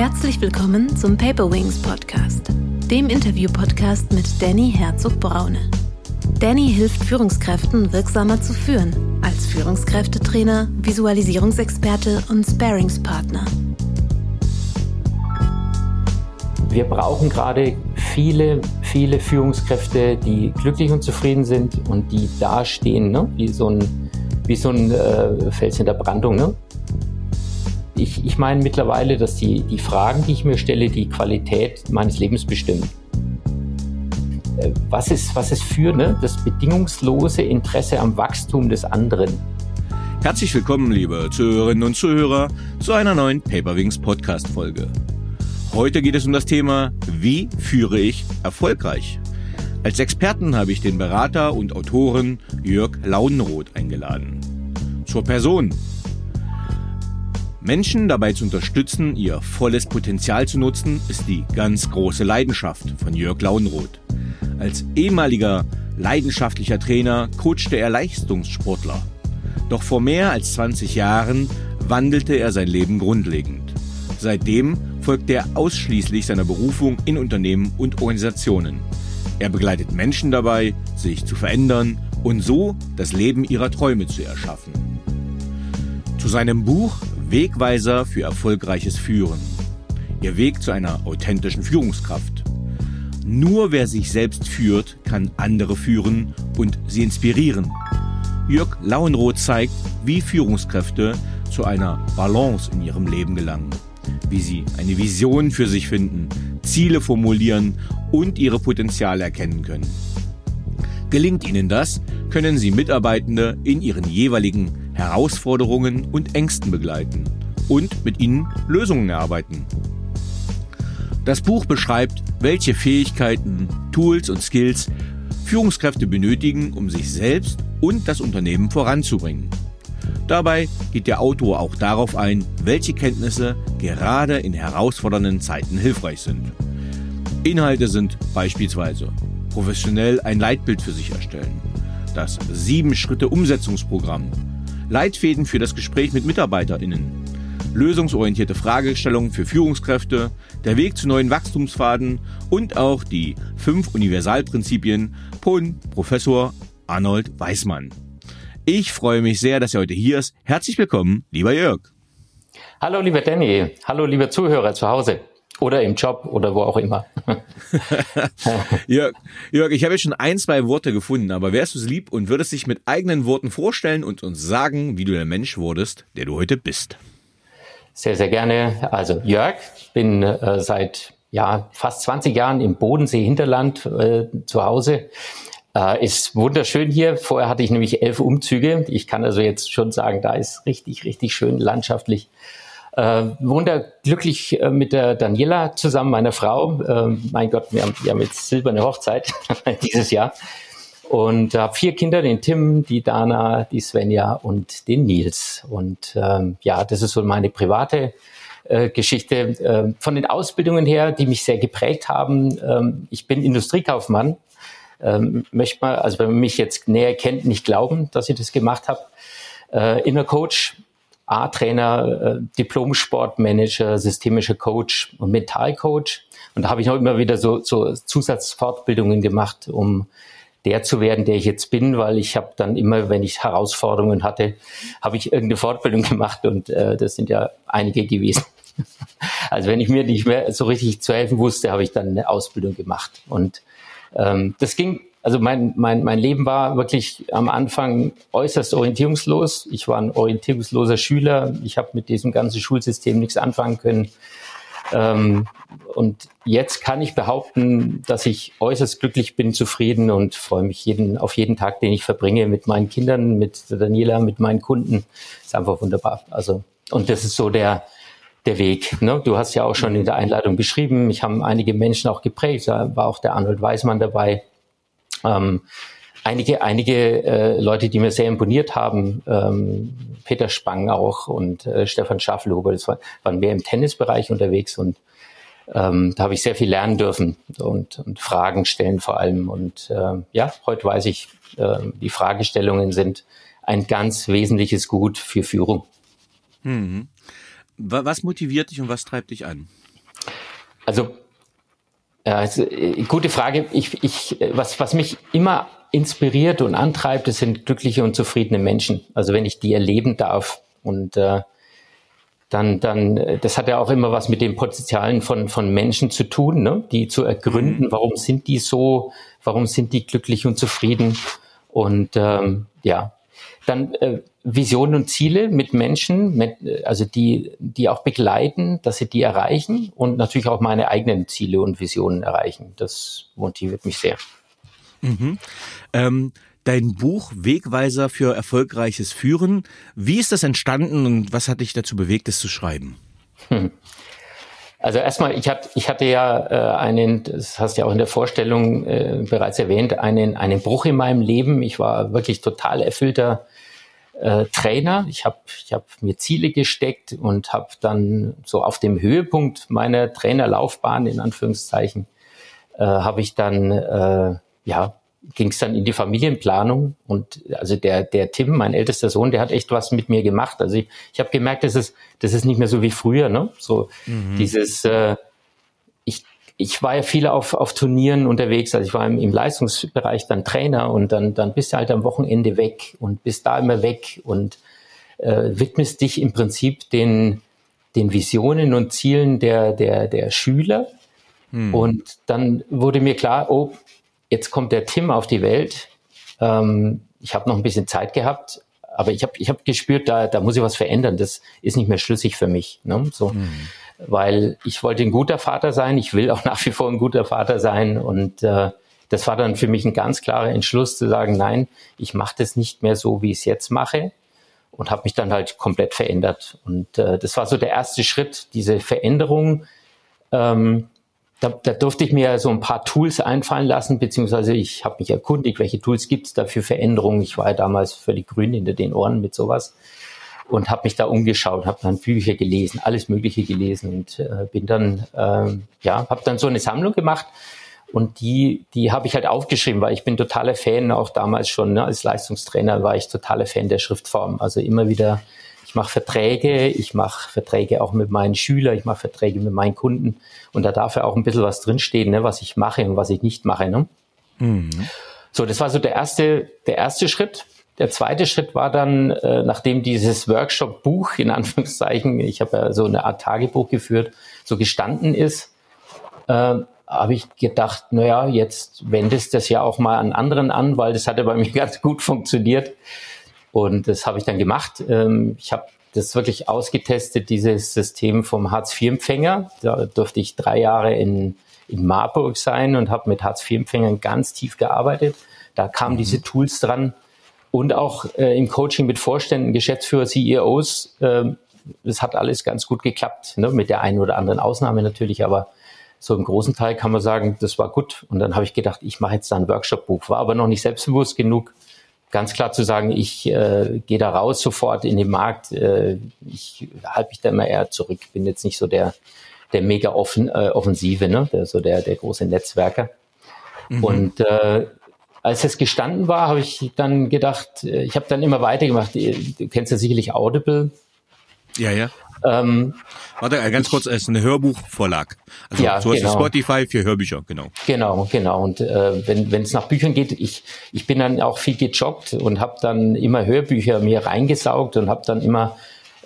Herzlich willkommen zum Paper Wings Podcast, dem Interview-Podcast mit Danny Herzog-Braune. Danny hilft Führungskräften wirksamer zu führen, als Führungskräftetrainer, Visualisierungsexperte und Sparingspartner. Wir brauchen gerade viele, viele Führungskräfte, die glücklich und zufrieden sind und die dastehen, ne? wie so ein, wie so ein äh, Fels in der Brandung. Ne? Ich, ich meine mittlerweile, dass die, die Fragen, die ich mir stelle, die Qualität meines Lebens bestimmen. Äh, was ist, was ist für ne? das bedingungslose Interesse am Wachstum des anderen? Herzlich willkommen, liebe Zuhörerinnen und Zuhörer, zu einer neuen Paperwings Podcast-Folge. Heute geht es um das Thema, wie führe ich erfolgreich? Als Experten habe ich den Berater und Autoren Jörg Launenroth eingeladen. Zur Person. Menschen dabei zu unterstützen, ihr volles Potenzial zu nutzen, ist die ganz große Leidenschaft von Jörg Launenroth. Als ehemaliger leidenschaftlicher Trainer coachte er Leistungssportler. Doch vor mehr als 20 Jahren wandelte er sein Leben grundlegend. Seitdem folgt er ausschließlich seiner Berufung in Unternehmen und Organisationen. Er begleitet Menschen dabei, sich zu verändern und so das Leben ihrer Träume zu erschaffen. Zu seinem Buch Wegweiser für erfolgreiches Führen. Ihr Weg zu einer authentischen Führungskraft. Nur wer sich selbst führt, kann andere führen und sie inspirieren. Jörg Lauenroth zeigt, wie Führungskräfte zu einer Balance in ihrem Leben gelangen wie sie eine Vision für sich finden, Ziele formulieren und ihre Potenziale erkennen können. Gelingt ihnen das, können sie Mitarbeitende in ihren jeweiligen Herausforderungen und Ängsten begleiten und mit ihnen Lösungen erarbeiten. Das Buch beschreibt, welche Fähigkeiten, Tools und Skills Führungskräfte benötigen, um sich selbst und das Unternehmen voranzubringen. Dabei geht der Autor auch darauf ein, welche Kenntnisse gerade in herausfordernden Zeiten hilfreich sind. Inhalte sind beispielsweise professionell ein Leitbild für sich erstellen, das Sieben-Schritte-Umsetzungsprogramm, Leitfäden für das Gespräch mit MitarbeiterInnen, lösungsorientierte Fragestellungen für Führungskräfte, der Weg zu neuen Wachstumspfaden und auch die fünf Universalprinzipien von Professor Arnold Weismann. Ich freue mich sehr, dass er heute hier ist. Herzlich willkommen, lieber Jörg. Hallo, lieber Danny. Hallo, lieber Zuhörer zu Hause oder im Job oder wo auch immer. Jörg, Jörg, ich habe jetzt schon ein, zwei Worte gefunden, aber wärst du es lieb und würdest dich mit eigenen Worten vorstellen und uns sagen, wie du der Mensch wurdest, der du heute bist? Sehr, sehr gerne. Also Jörg, ich bin äh, seit ja, fast 20 Jahren im Bodensee-Hinterland äh, zu Hause. Äh, ist wunderschön hier. Vorher hatte ich nämlich elf Umzüge. Ich kann also jetzt schon sagen, da ist richtig, richtig schön landschaftlich. Äh, wunderglücklich äh, mit der Daniela zusammen, meiner Frau. Äh, mein Gott, wir haben, wir haben jetzt silberne Hochzeit dieses Jahr. Und habe vier Kinder, den Tim, die Dana, die Svenja und den Nils. Und ähm, ja, das ist so meine private äh, Geschichte. Äh, von den Ausbildungen her, die mich sehr geprägt haben. Ähm, ich bin Industriekaufmann ähm, möchte man, also wenn man mich jetzt näher kennt, nicht glauben, dass ich das gemacht habe. Äh, Inner Coach, A-Trainer, äh, Diplom-Sportmanager, systemischer Coach und Mentalcoach. Und da habe ich auch immer wieder so, so Zusatzfortbildungen gemacht, um der zu werden, der ich jetzt bin, weil ich habe dann immer, wenn ich Herausforderungen hatte, habe ich irgendeine Fortbildung gemacht und äh, das sind ja einige gewesen. Also wenn ich mir nicht mehr so richtig zu helfen wusste, habe ich dann eine Ausbildung gemacht. Und ähm, das ging, also mein, mein, mein Leben war wirklich am Anfang äußerst orientierungslos. Ich war ein orientierungsloser Schüler. Ich habe mit diesem ganzen Schulsystem nichts anfangen können. Ähm, und jetzt kann ich behaupten, dass ich äußerst glücklich bin, zufrieden und freue mich jeden, auf jeden Tag, den ich verbringe mit meinen Kindern, mit Daniela, mit meinen Kunden. Ist einfach wunderbar. Also, und das ist so der, der Weg. Ne? Du hast ja auch schon in der Einleitung beschrieben, mich haben einige Menschen auch geprägt, da war auch der Arnold Weismann dabei. Ähm, einige einige äh, Leute, die mir sehr imponiert haben, ähm, Peter Spang auch und äh, Stefan Schaffelhuber, das war, waren mehr im Tennisbereich unterwegs und ähm, da habe ich sehr viel lernen dürfen und, und Fragen stellen vor allem. Und äh, ja, heute weiß ich, äh, die Fragestellungen sind ein ganz wesentliches Gut für Führung. Mhm. Was motiviert dich und was treibt dich an? Also, also gute Frage. Ich, ich, was, was mich immer inspiriert und antreibt, das sind glückliche und zufriedene Menschen. Also wenn ich die erleben darf und äh, dann, dann, das hat ja auch immer was mit den Potenzialen von, von Menschen zu tun, ne? die zu ergründen, mhm. warum sind die so, warum sind die glücklich und zufrieden. Und ähm, ja, dann äh, Visionen und Ziele mit Menschen, mit, also die, die auch begleiten, dass sie die erreichen und natürlich auch meine eigenen Ziele und Visionen erreichen. Das motiviert mich sehr. Mhm. Ähm, dein Buch Wegweiser für erfolgreiches Führen. Wie ist das entstanden und was hat dich dazu bewegt, es zu schreiben? Hm. Also erstmal, ich hatte, ich hatte ja äh, einen, das hast du ja auch in der Vorstellung äh, bereits erwähnt, einen, einen Bruch in meinem Leben. Ich war wirklich total erfüllter äh, Trainer. Ich habe ich hab mir Ziele gesteckt und habe dann so auf dem Höhepunkt meiner Trainerlaufbahn, in Anführungszeichen, äh, habe ich dann äh, ja ging es dann in die Familienplanung und also der der Tim, mein ältester Sohn, der hat echt was mit mir gemacht. Also ich, ich habe gemerkt, das ist das ist nicht mehr so wie früher, ne? So mhm. dieses äh, ich war ja viel auf, auf Turnieren unterwegs, also ich war im, im Leistungsbereich dann Trainer und dann, dann bist du halt am Wochenende weg und bist da immer weg und äh, widmest dich im Prinzip den, den Visionen und Zielen der, der, der Schüler. Hm. Und dann wurde mir klar, oh, jetzt kommt der Tim auf die Welt. Ähm, ich habe noch ein bisschen Zeit gehabt, aber ich habe ich hab gespürt, da, da muss ich was verändern. Das ist nicht mehr schlüssig für mich. Ne? So, hm. Weil ich wollte ein guter Vater sein, ich will auch nach wie vor ein guter Vater sein. Und äh, das war dann für mich ein ganz klarer Entschluss zu sagen, nein, ich mache das nicht mehr so, wie ich es jetzt mache. Und habe mich dann halt komplett verändert. Und äh, das war so der erste Schritt, diese Veränderung. Ähm, da, da durfte ich mir so ein paar Tools einfallen lassen, beziehungsweise ich habe mich erkundigt, welche Tools gibt es da für Veränderungen. Ich war ja damals völlig grün hinter den Ohren mit sowas und habe mich da umgeschaut, habe dann Bücher gelesen, alles Mögliche gelesen und äh, bin dann, ähm, ja, habe dann so eine Sammlung gemacht und die, die habe ich halt aufgeschrieben, weil ich bin totaler Fan, auch damals schon ne, als Leistungstrainer war ich totaler Fan der Schriftform. Also immer wieder, ich mache Verträge, ich mache Verträge auch mit meinen Schülern, ich mache Verträge mit meinen Kunden und da darf ja auch ein bisschen was drinstehen, ne, was ich mache und was ich nicht mache. Ne? Mhm. So, das war so der erste, der erste Schritt. Der zweite Schritt war dann, äh, nachdem dieses Workshop-Buch, in Anführungszeichen, ich habe ja so eine Art Tagebuch geführt, so gestanden ist, äh, habe ich gedacht, naja, jetzt wendest das ja auch mal an anderen an, weil das hat ja bei mir ganz gut funktioniert. Und das habe ich dann gemacht. Ähm, ich habe das wirklich ausgetestet, dieses System vom Hartz-IV-Empfänger. Da durfte ich drei Jahre in, in Marburg sein und habe mit Hartz-IV-Empfängern ganz tief gearbeitet. Da kamen mhm. diese Tools dran. Und auch äh, im Coaching mit Vorständen, Geschäftsführer, CEOs, äh, das hat alles ganz gut geklappt, ne? mit der einen oder anderen Ausnahme natürlich, aber so im großen Teil kann man sagen, das war gut. Und dann habe ich gedacht, ich mache jetzt da ein Workshop-Buch, war aber noch nicht selbstbewusst genug, ganz klar zu sagen, ich äh, gehe da raus sofort in den Markt. Äh, ich halte mich da immer eher zurück. Bin jetzt nicht so der der mega offen, äh, offensive, ne? der, so der der große Netzwerker. Mhm. Und äh, als es gestanden war, habe ich dann gedacht, äh, ich habe dann immer weitergemacht. Du kennst ja sicherlich Audible. Ja, ja. Ähm, Warte, äh, ganz kurz, es ist eine Hörbuchvorlag. Also ja, so genau. Spotify für Hörbücher, genau. Genau, genau. Und äh, wenn wenn es nach Büchern geht, ich ich bin dann auch viel gejoggt und habe dann immer Hörbücher mir reingesaugt und habe dann immer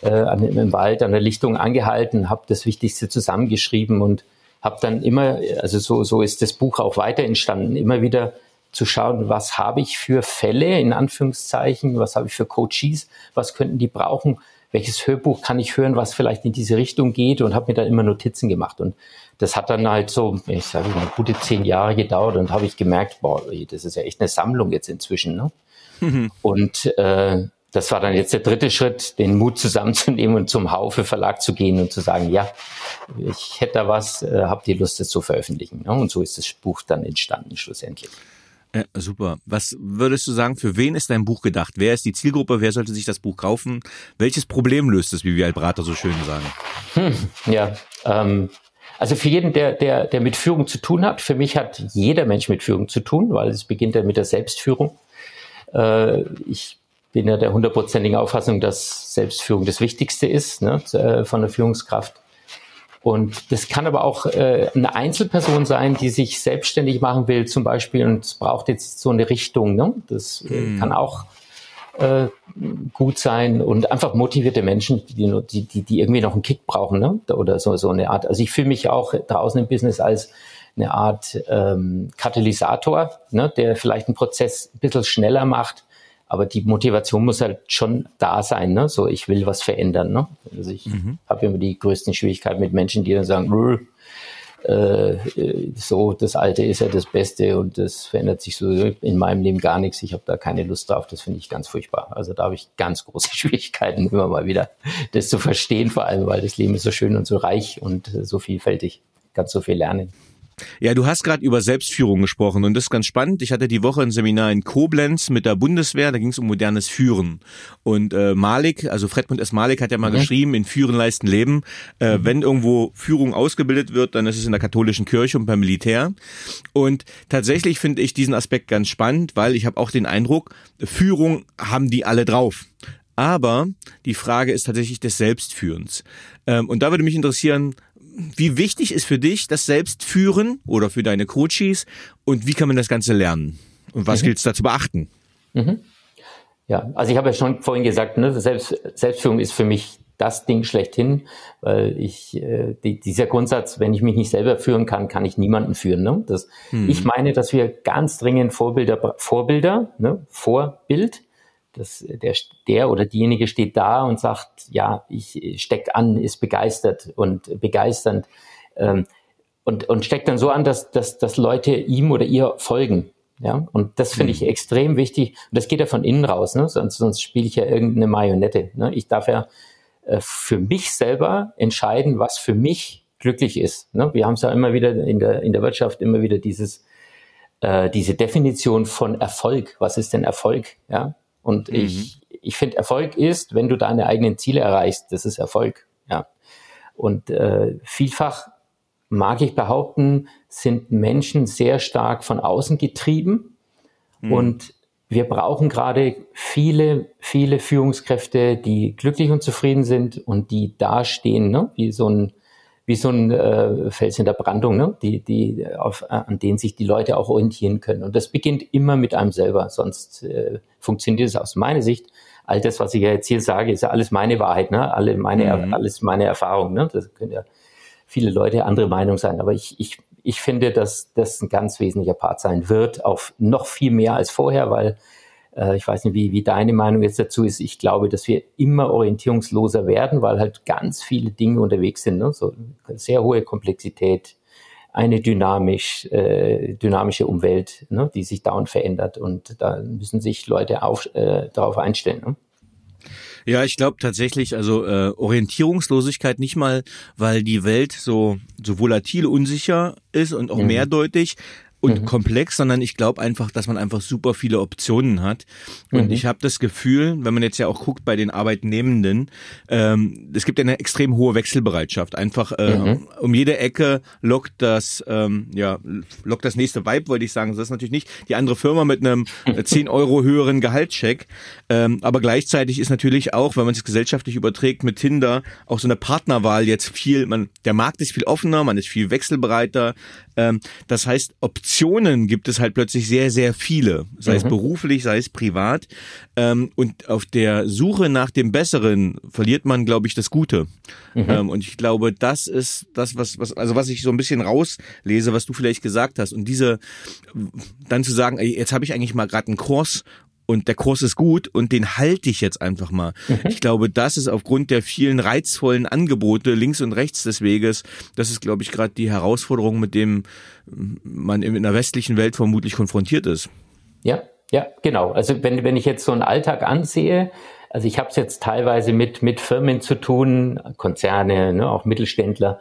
äh, an, im Wald an der Lichtung angehalten, habe das Wichtigste zusammengeschrieben und habe dann immer, also so so ist das Buch auch weiter entstanden, immer wieder zu schauen, was habe ich für Fälle, in Anführungszeichen, was habe ich für Coaches, was könnten die brauchen, welches Hörbuch kann ich hören, was vielleicht in diese Richtung geht und habe mir dann immer Notizen gemacht. Und das hat dann halt so, ich sage mal, gute zehn Jahre gedauert und habe ich gemerkt, boah, das ist ja echt eine Sammlung jetzt inzwischen. Ne? Mhm. Und äh, das war dann jetzt der dritte Schritt, den Mut zusammenzunehmen und zum Haufe Verlag zu gehen und zu sagen, ja, ich hätte da was, äh, habt ihr Lust, das zu veröffentlichen? Ne? Und so ist das Buch dann entstanden schlussendlich. Ja, super. Was würdest du sagen, für wen ist dein Buch gedacht? Wer ist die Zielgruppe? Wer sollte sich das Buch kaufen? Welches Problem löst es, wie wir Albrater so schön sagen? Hm, ja, ähm, also für jeden, der, der, der mit Führung zu tun hat, für mich hat jeder Mensch mit Führung zu tun, weil es beginnt ja mit der Selbstführung. Äh, ich bin ja der hundertprozentigen Auffassung, dass Selbstführung das Wichtigste ist ne, äh, von der Führungskraft. Und das kann aber auch äh, eine Einzelperson sein, die sich selbstständig machen will, zum Beispiel, und es braucht jetzt so eine Richtung. Ne? Das äh, kann auch äh, gut sein und einfach motivierte Menschen, die, die, die irgendwie noch einen Kick brauchen, ne? Oder so, so eine Art. Also ich fühle mich auch draußen im Business als eine Art ähm, Katalysator, ne, der vielleicht einen Prozess ein bisschen schneller macht, aber die Motivation muss halt schon da sein, ne? So, ich will was verändern, ne? Also ich mhm. habe immer die größten Schwierigkeiten mit Menschen, die dann sagen, äh, so, das Alte ist ja das Beste und das verändert sich so in meinem Leben gar nichts. Ich habe da keine Lust drauf. Das finde ich ganz furchtbar. Also da habe ich ganz große Schwierigkeiten, immer mal wieder das zu verstehen, vor allem, weil das Leben ist so schön und so reich und so vielfältig. Ganz so viel lernen. Ja, du hast gerade über Selbstführung gesprochen und das ist ganz spannend. Ich hatte die Woche ein Seminar in Koblenz mit der Bundeswehr, da ging es um modernes Führen. Und äh, Malik, also Fredmund S. Malik hat ja mal mhm. geschrieben, in Führen leisten Leben. Äh, mhm. Wenn irgendwo Führung ausgebildet wird, dann ist es in der katholischen Kirche und beim Militär. Und tatsächlich finde ich diesen Aspekt ganz spannend, weil ich habe auch den Eindruck, Führung haben die alle drauf. Aber die Frage ist tatsächlich des Selbstführens. Ähm, und da würde mich interessieren, wie wichtig ist für dich das Selbstführen oder für deine Coaches und wie kann man das Ganze lernen? Und was mhm. gilt es da zu beachten? Mhm. Ja, also ich habe ja schon vorhin gesagt, ne, Selbst, Selbstführung ist für mich das Ding schlechthin, weil ich äh, die, dieser Grundsatz, wenn ich mich nicht selber führen kann, kann ich niemanden führen. Ne? Das, hm. Ich meine, dass wir ganz dringend Vorbilder, Vorbilder, ne, Vorbild das, der, der oder diejenige steht da und sagt, ja, ich steck an, ist begeistert und begeisternd ähm, und, und steckt dann so an, dass, dass, dass Leute ihm oder ihr folgen. Ja, und das finde ich mhm. extrem wichtig. Und das geht ja von innen raus, ne? sonst, sonst spiele ich ja irgendeine Marionette. Ne? Ich darf ja äh, für mich selber entscheiden, was für mich glücklich ist. Ne? Wir haben es ja immer wieder in der, in der Wirtschaft immer wieder dieses, äh, diese Definition von Erfolg. Was ist denn Erfolg? Ja, und mhm. ich, ich finde, Erfolg ist, wenn du deine eigenen Ziele erreichst, das ist Erfolg. Ja. Und äh, vielfach mag ich behaupten, sind Menschen sehr stark von außen getrieben. Mhm. Und wir brauchen gerade viele, viele Führungskräfte, die glücklich und zufrieden sind und die dastehen, ne? wie so ein wie so ein äh, Fels in der Brandung, ne? die, die auf, äh, an denen sich die Leute auch orientieren können. Und das beginnt immer mit einem selber, sonst äh, funktioniert es aus meiner Sicht. All das, was ich jetzt hier sage, ist ja alles meine Wahrheit, ne? Alle meine, mhm. alles meine Erfahrung. Ne? Das können ja viele Leute andere Meinung sein. Aber ich, ich, ich finde, dass das ein ganz wesentlicher Part sein wird, auf noch viel mehr als vorher, weil ich weiß nicht, wie, wie deine Meinung jetzt dazu ist. Ich glaube, dass wir immer orientierungsloser werden, weil halt ganz viele Dinge unterwegs sind. Ne? So sehr hohe Komplexität, eine dynamisch, äh, dynamische Umwelt, ne? die sich dauernd verändert. Und da müssen sich Leute auf, äh, darauf einstellen. Ne? Ja, ich glaube tatsächlich, also äh, Orientierungslosigkeit nicht mal, weil die Welt so so volatil, unsicher ist und auch mhm. mehrdeutig, und mhm. komplex, sondern ich glaube einfach, dass man einfach super viele Optionen hat. Und mhm. ich habe das Gefühl, wenn man jetzt ja auch guckt bei den Arbeitnehmenden, ähm, es gibt ja eine extrem hohe Wechselbereitschaft. Einfach äh, mhm. um jede Ecke lockt das, ähm, ja, lockt das nächste Vibe, wollte ich sagen. Das ist natürlich nicht die andere Firma mit einem 10 Euro höheren Gehaltscheck. Ähm, aber gleichzeitig ist natürlich auch, wenn man es gesellschaftlich überträgt mit Tinder, auch so eine Partnerwahl jetzt viel, man, der Markt ist viel offener, man ist viel wechselbereiter. Ähm, das heißt, Optionen gibt es halt plötzlich sehr, sehr viele, sei mhm. es beruflich, sei es privat. Ähm, und auf der Suche nach dem Besseren verliert man, glaube ich, das Gute. Mhm. Ähm, und ich glaube, das ist das, was, was, also was ich so ein bisschen rauslese, was du vielleicht gesagt hast. Und diese, dann zu sagen, jetzt habe ich eigentlich mal gerade einen Kurs und der Kurs ist gut und den halte ich jetzt einfach mal. Mhm. Ich glaube, das ist aufgrund der vielen reizvollen Angebote links und rechts des Weges, das ist, glaube ich, gerade die Herausforderung, mit dem man in der westlichen Welt vermutlich konfrontiert ist. Ja, ja, genau. Also wenn, wenn ich jetzt so einen Alltag ansehe, also ich habe es jetzt teilweise mit, mit Firmen zu tun, Konzerne, ne, auch Mittelständler,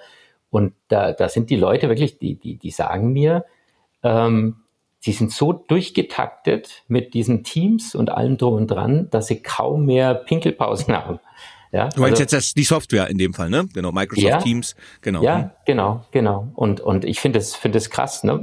und da, da sind die Leute wirklich, die, die, die sagen mir, ähm, sie sind so durchgetaktet mit diesen Teams und allem drum und dran, dass sie kaum mehr Pinkelpausen haben. Ja, du meinst also, jetzt das, die Software in dem Fall, ne? Genau, Microsoft ja, Teams, genau. Ja, mhm. genau, genau. Und, und ich finde es finde es krass, ne?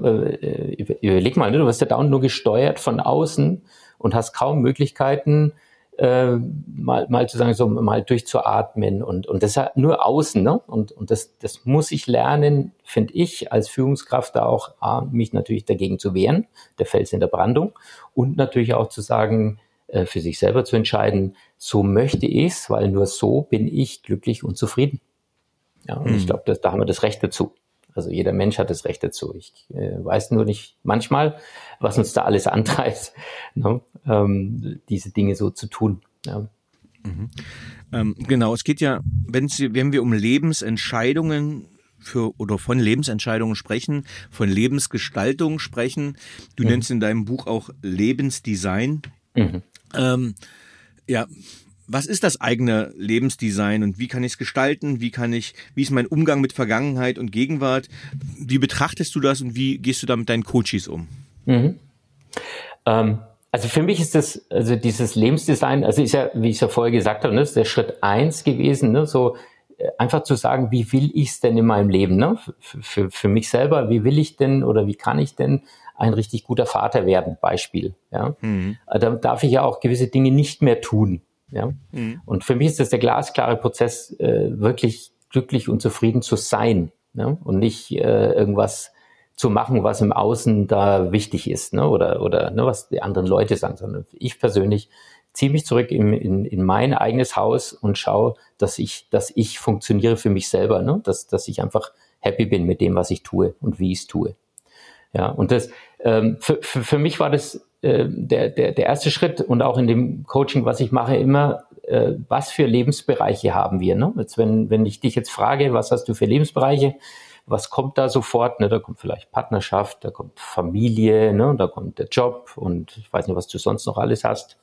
Äh, überleg mal, ne? du wirst ja dauernd nur gesteuert von außen und hast kaum Möglichkeiten, äh, mal, mal zu sagen, so mal durchzuatmen und, und das nur außen, ne? Und, und das, das muss ich lernen, finde ich, als Führungskraft da auch, A, mich natürlich dagegen zu wehren, der Fels in der Brandung, und natürlich auch zu sagen, äh, für sich selber zu entscheiden, so möchte ich's, weil nur so bin ich glücklich und zufrieden. Ja, und mhm. ich glaube, da haben wir das Recht dazu. Also jeder Mensch hat das Recht dazu. Ich äh, weiß nur nicht manchmal, was uns da alles antreibt, ne, ähm, diese Dinge so zu tun. Ja. Mhm. Ähm, genau, es geht ja, wenn, Sie, wenn wir um Lebensentscheidungen für oder von Lebensentscheidungen sprechen, von Lebensgestaltung sprechen. Du mhm. nennst in deinem Buch auch Lebensdesign. Mhm. Ähm, ja, was ist das eigene Lebensdesign und wie kann ich es gestalten? Wie kann ich, wie ist mein Umgang mit Vergangenheit und Gegenwart? Wie betrachtest du das und wie gehst du da mit deinen Coaches um? Mhm. Ähm, also für mich ist das, also dieses Lebensdesign, also ist ja, wie ich es ja vorher gesagt habe, ne, ist der Schritt eins gewesen, ne, so äh, einfach zu sagen, wie will ich es denn in meinem Leben, ne? Für, für, für mich selber, wie will ich denn oder wie kann ich denn ein richtig guter Vater werden, Beispiel. Ja? Mhm. Da darf ich ja auch gewisse Dinge nicht mehr tun. Ja? Mhm. Und für mich ist das der glasklare Prozess, äh, wirklich glücklich und zufrieden zu sein ne? und nicht äh, irgendwas zu machen, was im Außen da wichtig ist ne? oder, oder ne, was die anderen Leute sagen, sondern ich persönlich ziehe mich zurück in, in, in mein eigenes Haus und schaue, dass ich, dass ich funktioniere für mich selber, ne? dass, dass ich einfach happy bin mit dem, was ich tue und wie ich es tue. Ja, und das ähm, für, für, für mich war das äh, der, der, der erste Schritt und auch in dem Coaching, was ich mache, immer, äh, was für Lebensbereiche haben wir. Ne? Jetzt, wenn, wenn ich dich jetzt frage, was hast du für Lebensbereiche, was kommt da sofort? Ne? Da kommt vielleicht Partnerschaft, da kommt Familie, ne? da kommt der Job und ich weiß nicht, was du sonst noch alles hast.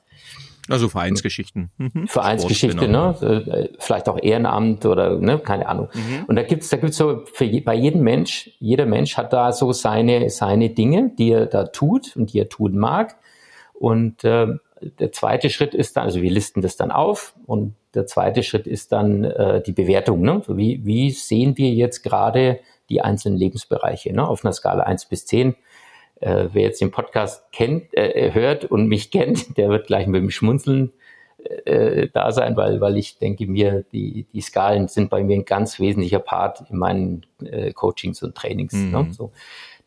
Also Vereinsgeschichten. Mhm. Vereinsgeschichte, genau. ne? Äh, vielleicht auch Ehrenamt oder ne, keine Ahnung. Mhm. Und da gibt's, da gibt's so für je, bei jedem Mensch, jeder Mensch hat da so seine seine Dinge, die er da tut und die er tun mag. Und äh, der zweite Schritt ist dann, also wir listen das dann auf und der zweite Schritt ist dann äh, die Bewertung. Ne? Wie, wie sehen wir jetzt gerade die einzelnen Lebensbereiche ne? auf einer Skala eins bis zehn äh, wer jetzt den Podcast kennt, äh, hört und mich kennt, der wird gleich mit dem Schmunzeln äh, da sein, weil, weil ich denke mir, die, die Skalen sind bei mir ein ganz wesentlicher Part in meinen äh, Coachings und Trainings. Ne? Mhm. Ne? So,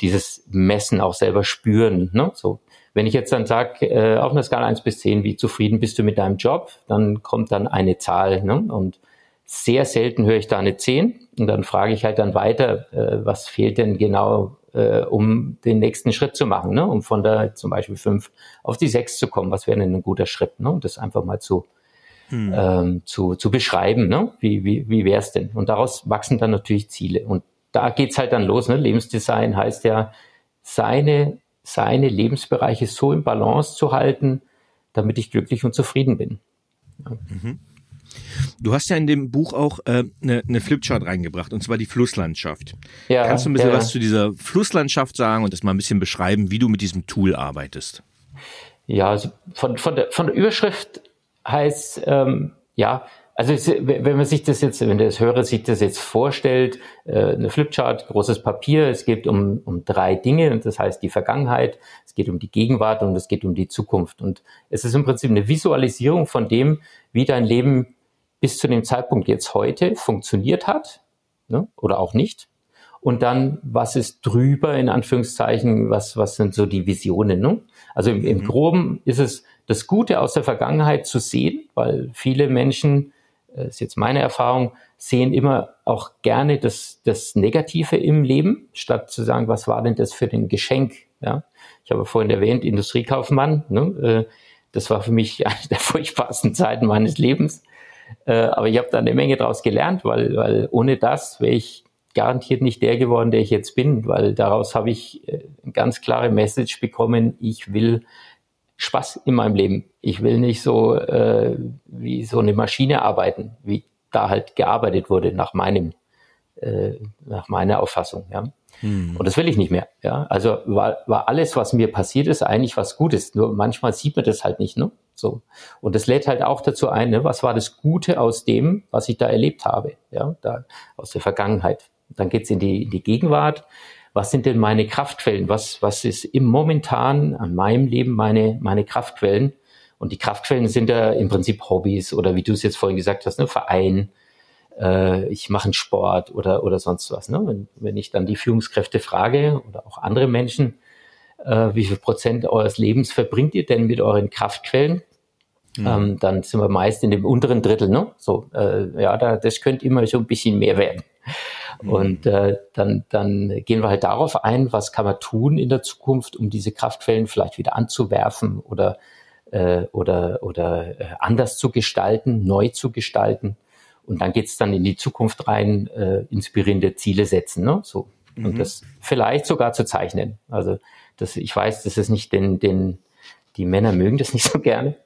dieses Messen auch selber spüren. Ne? So, wenn ich jetzt dann sage, äh, auf einer Skala eins bis zehn, wie zufrieden bist du mit deinem Job, dann kommt dann eine Zahl. Ne? Und sehr selten höre ich da eine zehn Und dann frage ich halt dann weiter, äh, was fehlt denn genau äh, um den nächsten Schritt zu machen, ne? um von der zum Beispiel fünf auf die sechs zu kommen. Was wäre denn ein guter Schritt? Ne? Und das einfach mal zu, hm. ähm, zu, zu beschreiben, ne? wie, wie, wie wäre es denn? Und daraus wachsen dann natürlich Ziele. Und da geht's halt dann los. Ne? Lebensdesign heißt ja, seine, seine Lebensbereiche so im Balance zu halten, damit ich glücklich und zufrieden bin. Ja. Mhm. Du hast ja in dem Buch auch äh, eine, eine Flipchart reingebracht, und zwar die Flusslandschaft. Ja, Kannst du ein bisschen ja. was zu dieser Flusslandschaft sagen und das mal ein bisschen beschreiben, wie du mit diesem Tool arbeitest? Ja, also von, von, der, von der Überschrift heißt, ähm, ja, also wenn man sich das jetzt, wenn der Hörer sich das jetzt vorstellt, äh, eine Flipchart, großes Papier, es geht um, um drei Dinge, und das heißt die Vergangenheit, es geht um die Gegenwart und es geht um die Zukunft. Und es ist im Prinzip eine Visualisierung von dem, wie dein Leben bis zu dem Zeitpunkt jetzt heute funktioniert hat ne, oder auch nicht. Und dann, was ist drüber, in Anführungszeichen, was, was sind so die Visionen? Ne? Also im, im mhm. Groben ist es das Gute aus der Vergangenheit zu sehen, weil viele Menschen, das äh, ist jetzt meine Erfahrung, sehen immer auch gerne das, das Negative im Leben, statt zu sagen, was war denn das für ein Geschenk? Ja? Ich habe vorhin erwähnt, Industriekaufmann. Ne? Äh, das war für mich eine der furchtbarsten Zeiten meines Lebens. Äh, aber ich habe da eine Menge draus gelernt, weil, weil ohne das wäre ich garantiert nicht der geworden, der ich jetzt bin, weil daraus habe ich äh, eine ganz klare Message bekommen, ich will Spaß in meinem Leben. Ich will nicht so äh, wie so eine Maschine arbeiten, wie da halt gearbeitet wurde nach meinem, äh, nach meiner Auffassung. Ja. Hm. Und das will ich nicht mehr. Ja. Also war, war alles, was mir passiert ist, eigentlich was Gutes. Nur manchmal sieht man das halt nicht. Ne? So. Und das lädt halt auch dazu ein, ne, was war das Gute aus dem, was ich da erlebt habe, ja, da aus der Vergangenheit. Dann geht's in die, in die Gegenwart. Was sind denn meine Kraftquellen? Was, was ist im momentan an meinem Leben meine, meine Kraftquellen? Und die Kraftquellen sind ja im Prinzip Hobbys oder wie du es jetzt vorhin gesagt hast, ne, Verein, äh, ich mache einen Sport oder, oder sonst was. Ne? Wenn, wenn ich dann die Führungskräfte frage oder auch andere Menschen, äh, wie viel Prozent eures Lebens verbringt ihr denn mit euren Kraftquellen? Mhm. Ähm, dann sind wir meist in dem unteren Drittel, ne? So, äh, ja, da, das könnte immer so ein bisschen mehr werden. Mhm. Und äh, dann, dann gehen wir halt darauf ein, was kann man tun in der Zukunft, um diese Kraftquellen vielleicht wieder anzuwerfen oder äh, oder oder äh, anders zu gestalten, neu zu gestalten. Und dann geht's dann in die Zukunft rein, äh, inspirierende Ziele setzen, ne? So mhm. und das vielleicht sogar zu zeichnen. Also das, ich weiß, das ist nicht den den die Männer mögen das nicht so gerne,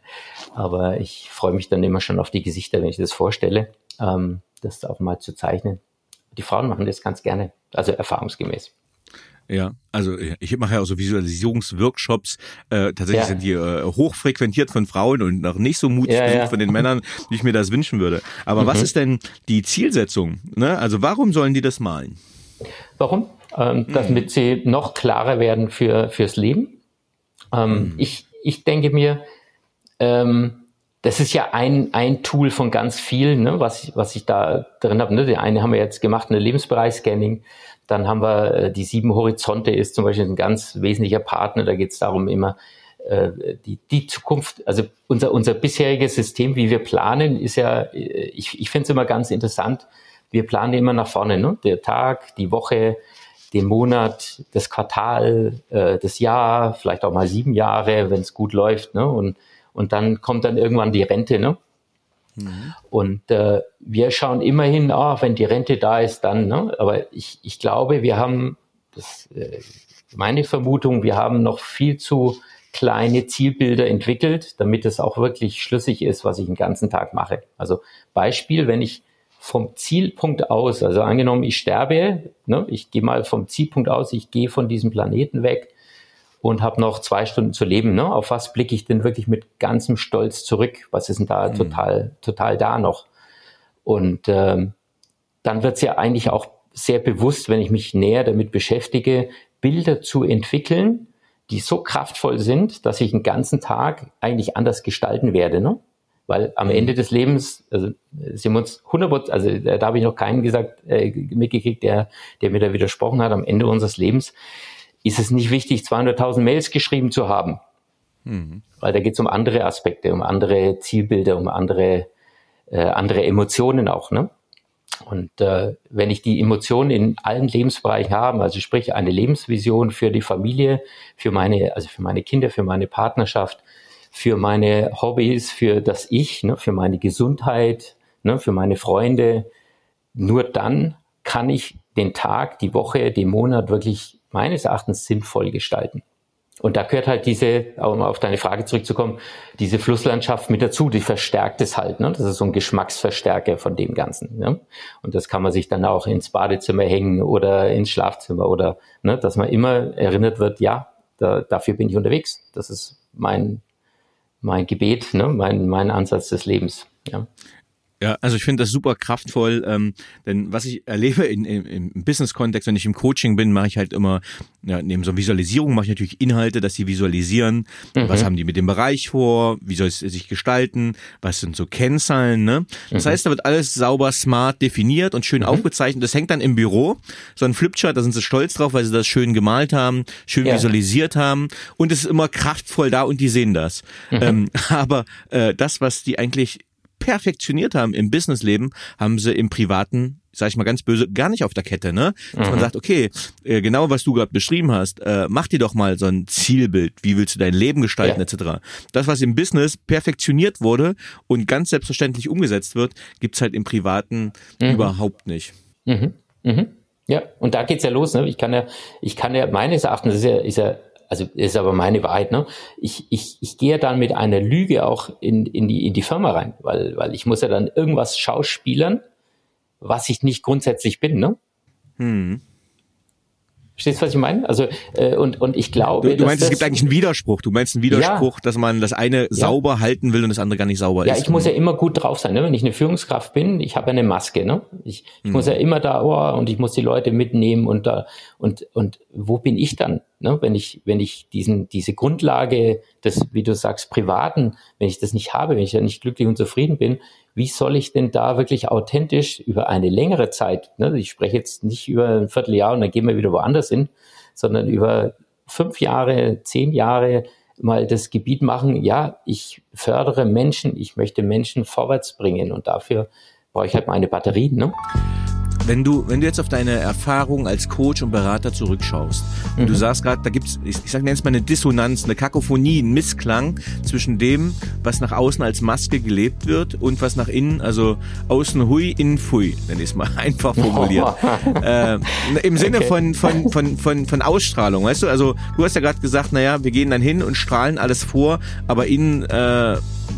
aber ich freue mich dann immer schon auf die Gesichter, wenn ich das vorstelle, ähm, das auch mal zu zeichnen. Die Frauen machen das ganz gerne, also erfahrungsgemäß. Ja, also ich mache ja auch so Visualisierungsworkshops. Äh, tatsächlich ja. sind die äh, hochfrequentiert von Frauen und noch nicht so mutig ja, ja. von den Männern, wie ich mir das wünschen würde. Aber mhm. was ist denn die Zielsetzung? Ne? Also warum sollen die das malen? Warum? Ähm, mhm. Damit sie noch klarer werden für fürs Leben. Ähm, mhm. Ich ich denke mir, ähm, das ist ja ein, ein Tool von ganz vielen, ne, was, ich, was ich da drin habe. Ne? Die eine haben wir jetzt gemacht, eine Lebensbereichscanning. Dann haben wir äh, die sieben Horizonte ist zum Beispiel ein ganz wesentlicher Partner. Da geht es darum, immer äh, die, die Zukunft, also unser, unser bisheriges System, wie wir planen, ist ja, äh, ich, ich finde es immer ganz interessant. Wir planen immer nach vorne, ne? Der Tag, die Woche, den Monat, das Quartal, äh, das Jahr, vielleicht auch mal sieben Jahre, wenn es gut läuft, ne? Und und dann kommt dann irgendwann die Rente, ne? Mhm. Und äh, wir schauen immerhin, ah, wenn die Rente da ist, dann, ne? Aber ich, ich glaube, wir haben, das äh, meine Vermutung, wir haben noch viel zu kleine Zielbilder entwickelt, damit es auch wirklich schlüssig ist, was ich den ganzen Tag mache. Also Beispiel, wenn ich vom Zielpunkt aus, also angenommen, ich sterbe, ne, ich gehe mal vom Zielpunkt aus, ich gehe von diesem Planeten weg, und habe noch zwei Stunden zu leben. Ne? Auf was blicke ich denn wirklich mit ganzem Stolz zurück? Was ist denn da mhm. total, total da noch? Und ähm, dann wird es ja eigentlich auch sehr bewusst, wenn ich mich näher damit beschäftige, Bilder zu entwickeln, die so kraftvoll sind, dass ich den ganzen Tag eigentlich anders gestalten werde. Ne? Weil am mhm. Ende des Lebens, also sind wir uns 100 also da habe ich noch keinen gesagt, äh, mitgekriegt, der, der mir da widersprochen hat, am Ende unseres Lebens ist es nicht wichtig, 200.000 Mails geschrieben zu haben. Mhm. Weil da geht es um andere Aspekte, um andere Zielbilder, um andere, äh, andere Emotionen auch. Ne? Und äh, wenn ich die Emotionen in allen Lebensbereichen habe, also sprich eine Lebensvision für die Familie, für meine, also für meine Kinder, für meine Partnerschaft, für meine Hobbys, für das Ich, ne, für meine Gesundheit, ne, für meine Freunde, nur dann kann ich den Tag, die Woche, den Monat wirklich meines Erachtens sinnvoll gestalten. Und da gehört halt diese, um auf deine Frage zurückzukommen, diese Flusslandschaft mit dazu, die verstärkt es halt. Ne? Das ist so ein Geschmacksverstärker von dem Ganzen. Ne? Und das kann man sich dann auch ins Badezimmer hängen oder ins Schlafzimmer oder, ne, dass man immer erinnert wird, ja, da, dafür bin ich unterwegs. Das ist mein, mein Gebet, ne? mein, mein Ansatz des Lebens. Ja. Ja, also ich finde das super kraftvoll, ähm, denn was ich erlebe in, in, im Business-Kontext, wenn ich im Coaching bin, mache ich halt immer, ja, neben so Visualisierung mache ich natürlich Inhalte, dass sie visualisieren, mhm. was haben die mit dem Bereich vor, wie soll es sich gestalten, was sind so Kennzahlen, ne? Das mhm. heißt, da wird alles sauber, smart definiert und schön mhm. aufgezeichnet. Das hängt dann im Büro, so ein Flipchart, da sind sie stolz drauf, weil sie das schön gemalt haben, schön ja. visualisiert haben und es ist immer kraftvoll da und die sehen das. Mhm. Ähm, aber äh, das, was die eigentlich perfektioniert haben im Businessleben, haben sie im Privaten sag ich mal ganz böse, gar nicht auf der Kette, ne? Dass mhm. man sagt, okay, äh, genau was du gerade beschrieben hast, äh, mach dir doch mal so ein Zielbild, wie willst du dein Leben gestalten, ja. etc. Das, was im Business perfektioniert wurde und ganz selbstverständlich umgesetzt wird, gibt's halt im Privaten mhm. überhaupt nicht. Mhm. Mhm. Ja, und da geht's ja los, ne? Ich kann ja, ich kann ja meines Erachtens ist ja, ist ja also ist aber meine Wahrheit, ne? Ich, ich, ich gehe dann mit einer Lüge auch in, in, die, in die Firma rein, weil, weil ich muss ja dann irgendwas schauspielern, was ich nicht grundsätzlich bin, ne? Hm. Verstehst du, was ich meine? Also, äh, und, und ich glaube. Du, du meinst, es gibt eigentlich einen Widerspruch. Du meinst einen Widerspruch, ja, dass man das eine ja. sauber halten will und das andere gar nicht sauber ja, ist. Ja, ich muss ja immer gut drauf sein. Ne? Wenn ich eine Führungskraft bin, ich habe ja eine Maske. Ne? Ich, ich hm. muss ja immer da, oh, und ich muss die Leute mitnehmen und da, und, und wo bin ich dann? Ne? Wenn ich, wenn ich diesen, diese Grundlage des, wie du sagst, Privaten, wenn ich das nicht habe, wenn ich ja nicht glücklich und zufrieden bin, wie soll ich denn da wirklich authentisch über eine längere Zeit, ne? ich spreche jetzt nicht über ein Vierteljahr und dann gehen wir wieder woanders hin, sondern über fünf Jahre, zehn Jahre mal das Gebiet machen, ja, ich fördere Menschen, ich möchte Menschen vorwärts bringen und dafür brauche ich halt meine Batterien. Ne? Wenn du, wenn du jetzt auf deine Erfahrung als Coach und Berater zurückschaust und mhm. du sagst gerade, da gibt's, ich, ich sag nenn's mal eine Dissonanz, eine Kakophonie, ein Missklang zwischen dem, was nach außen als Maske gelebt wird und was nach innen, also außen hui, innen fui, nenne ich es mal einfach formuliert. äh, Im Sinne okay. von, von, von, von, von Ausstrahlung, weißt du? Also du hast ja gerade gesagt, naja, wir gehen dann hin und strahlen alles vor, aber innen äh,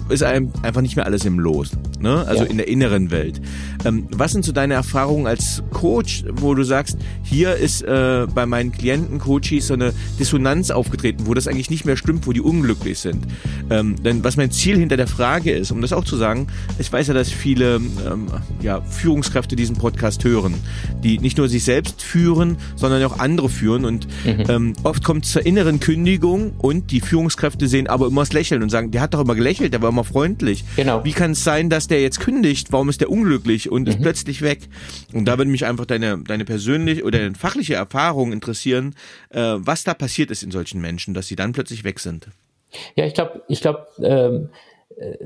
ist einem einfach nicht mehr alles im Los, ne? Also ja. in der inneren Welt. Ähm, was sind so deine Erfahrungen als Coach, wo du sagst, hier ist äh, bei meinen Klienten, Coaches so eine Dissonanz aufgetreten, wo das eigentlich nicht mehr stimmt, wo die unglücklich sind? Ähm, denn was mein Ziel hinter der Frage ist, um das auch zu sagen, ich weiß ja, dass viele ähm, ja, Führungskräfte diesen Podcast hören, die nicht nur sich selbst führen, sondern auch andere führen und mhm. ähm, oft kommt es zur inneren Kündigung und die Führungskräfte sehen aber immer das Lächeln und sagen, der hat doch immer gelächelt, der war immer freundlich. Genau. Wie kann es sein, dass der jetzt kündigt? Warum ist der unglücklich und mhm. ist plötzlich weg? Und da würde mich einfach deine, deine persönliche oder deine fachliche Erfahrung interessieren, äh, was da passiert ist in solchen Menschen, dass sie dann plötzlich weg sind. Ja, ich glaube, ich glaube, ähm, äh,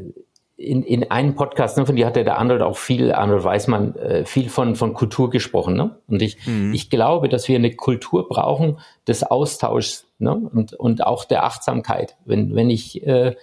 in, in einem Podcast, ne, von dir hat der Arnold auch viel, Arnold Weißmann, äh, viel von, von Kultur gesprochen. Ne? Und ich, mhm. ich glaube, dass wir eine Kultur brauchen des Austauschs ne? und, und auch der Achtsamkeit. Wenn, wenn ich äh,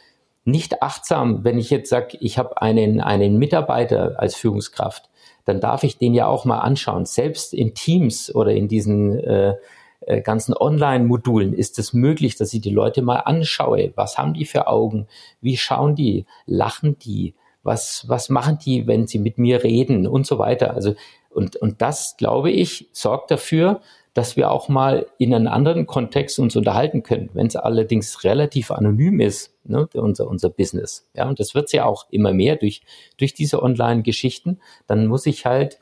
nicht achtsam, wenn ich jetzt sage, ich habe einen, einen Mitarbeiter als Führungskraft, dann darf ich den ja auch mal anschauen. Selbst in Teams oder in diesen äh, äh, ganzen Online-Modulen ist es möglich, dass ich die Leute mal anschaue. Was haben die für Augen? Wie schauen die? Lachen die? Was, was machen die, wenn sie mit mir reden und so weiter? Also, und, und das, glaube ich, sorgt dafür, dass wir auch mal in einem anderen Kontext uns unterhalten können. Wenn es allerdings relativ anonym ist, ne, unser, unser Business, ja, und das wird es ja auch immer mehr durch, durch diese Online-Geschichten, dann muss ich halt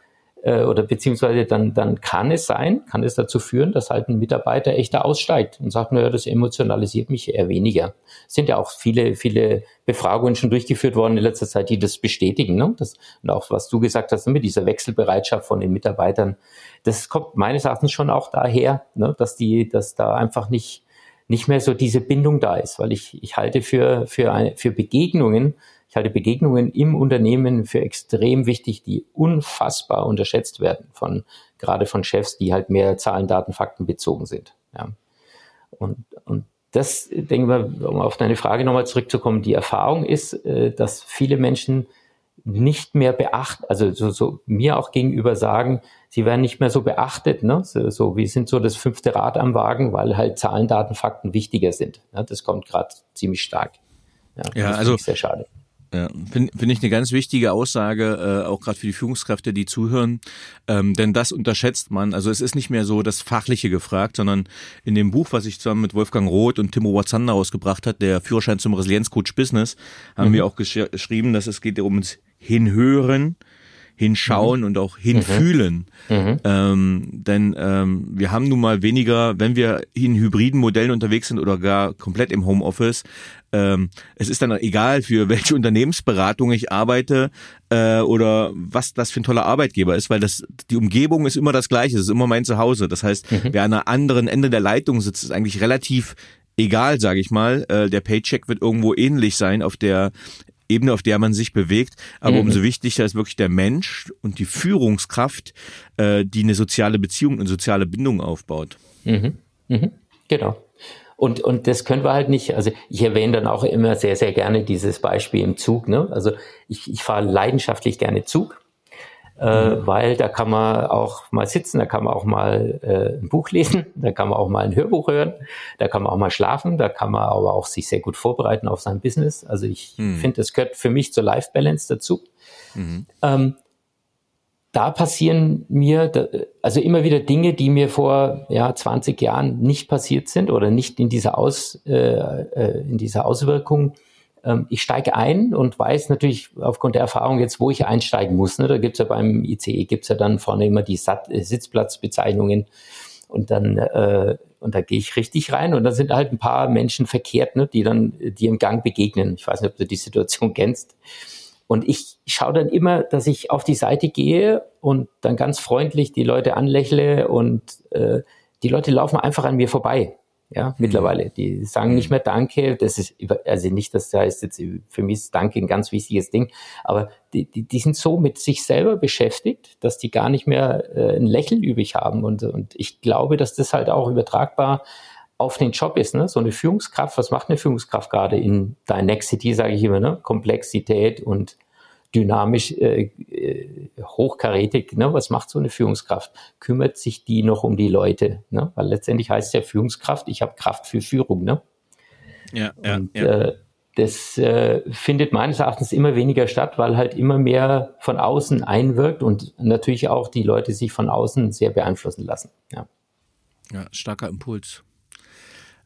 äh, oder beziehungsweise dann, dann kann es sein, kann es dazu führen, dass halt ein Mitarbeiter echter aussteigt und sagt, naja, das emotionalisiert mich eher weniger. Es sind ja auch viele, viele Befragungen schon durchgeführt worden in letzter Zeit, die das bestätigen. Ne? Das, und auch was du gesagt hast, ne, mit dieser Wechselbereitschaft von den Mitarbeitern, das kommt meines Erachtens schon auch daher, ne, dass die, dass da einfach nicht nicht mehr so diese Bindung da ist, weil ich, ich halte für, für, eine, für Begegnungen ich halte Begegnungen im Unternehmen für extrem wichtig, die unfassbar unterschätzt werden von, gerade von Chefs, die halt mehr Zahlen, Daten, Fakten bezogen sind. Ja. Und, und das, denken wir, um auf deine Frage nochmal zurückzukommen, die Erfahrung ist, äh, dass viele Menschen nicht mehr beachten, also so, so mir auch gegenüber sagen, sie werden nicht mehr so beachtet, ne? so, so wir sind so das fünfte Rad am Wagen, weil halt Zahlen, Daten, Fakten wichtiger sind. Ja, das kommt gerade ziemlich stark. Ja, ja also sehr schade. Ja, finde find ich eine ganz wichtige Aussage, äh, auch gerade für die Führungskräfte, die zuhören, ähm, denn das unterschätzt man. Also es ist nicht mehr so das Fachliche gefragt, sondern in dem Buch, was ich zusammen mit Wolfgang Roth und Timo Watzander ausgebracht hat, der Führerschein zum Resilienzcoach Business, haben mhm. wir auch gesch geschrieben, dass es geht ums Hinhören, hinschauen mhm. und auch hinfühlen. Mhm. mhm. Ähm, denn ähm, wir haben nun mal weniger, wenn wir in hybriden Modellen unterwegs sind oder gar komplett im Homeoffice, ähm, es ist dann egal, für welche Unternehmensberatung ich arbeite äh, oder was das für ein toller Arbeitgeber ist, weil das die Umgebung ist immer das gleiche, es ist immer mein Zuhause. Das heißt, mhm. wer an einer anderen Ende der Leitung sitzt, ist eigentlich relativ egal, sage ich mal. Äh, der Paycheck wird irgendwo ähnlich sein auf der Ebene, auf der man sich bewegt. Aber mhm. umso wichtiger ist wirklich der Mensch und die Führungskraft, äh, die eine soziale Beziehung und soziale Bindung aufbaut. Mhm. Mhm. Genau. Und, und das können wir halt nicht, also ich erwähne dann auch immer sehr, sehr gerne dieses Beispiel im Zug. Ne? Also ich, ich fahre leidenschaftlich gerne Zug äh, mhm. weil da kann man auch mal sitzen, da kann man auch mal äh, ein Buch lesen, da kann man auch mal ein Hörbuch hören, da kann man auch mal schlafen, da kann man aber auch sich sehr gut vorbereiten auf sein Business. Also ich mhm. finde, das gehört für mich zur Life Balance dazu. Mhm. Ähm, da passieren mir also immer wieder Dinge, die mir vor ja, 20 Jahren nicht passiert sind oder nicht in dieser, Aus, äh, äh in dieser Auswirkung ich steige ein und weiß natürlich aufgrund der Erfahrung jetzt, wo ich einsteigen muss. Ne? Da gibt's ja beim ICE gibt's ja dann vorne immer die Sitzplatzbezeichnungen. Und dann, äh, und da gehe ich richtig rein und da sind halt ein paar Menschen verkehrt, ne, die dann die im Gang begegnen. Ich weiß nicht, ob du die Situation kennst. Und ich schaue dann immer, dass ich auf die Seite gehe und dann ganz freundlich die Leute anlächle und äh, die Leute laufen einfach an mir vorbei. Ja, mhm. mittlerweile. Die sagen nicht mehr Danke. Das ist, also nicht, das heißt jetzt, für mich ist Danke ein ganz wichtiges Ding. Aber die, die, die sind so mit sich selber beschäftigt, dass die gar nicht mehr äh, ein Lächeln übrig haben. Und, und ich glaube, dass das halt auch übertragbar auf den Job ist. Ne? So eine Führungskraft, was macht eine Führungskraft gerade in Dynexity, sage ich immer, ne? Komplexität und dynamisch, äh, äh, hochkarätig. Ne? Was macht so eine Führungskraft? Kümmert sich die noch um die Leute? Ne? Weil letztendlich heißt ja Führungskraft, ich habe Kraft für Führung. Ne? Ja, ja, Und, ja. Äh, das äh, findet meines Erachtens immer weniger statt, weil halt immer mehr von außen einwirkt und natürlich auch die Leute sich von außen sehr beeinflussen lassen. Ja, ja starker Impuls.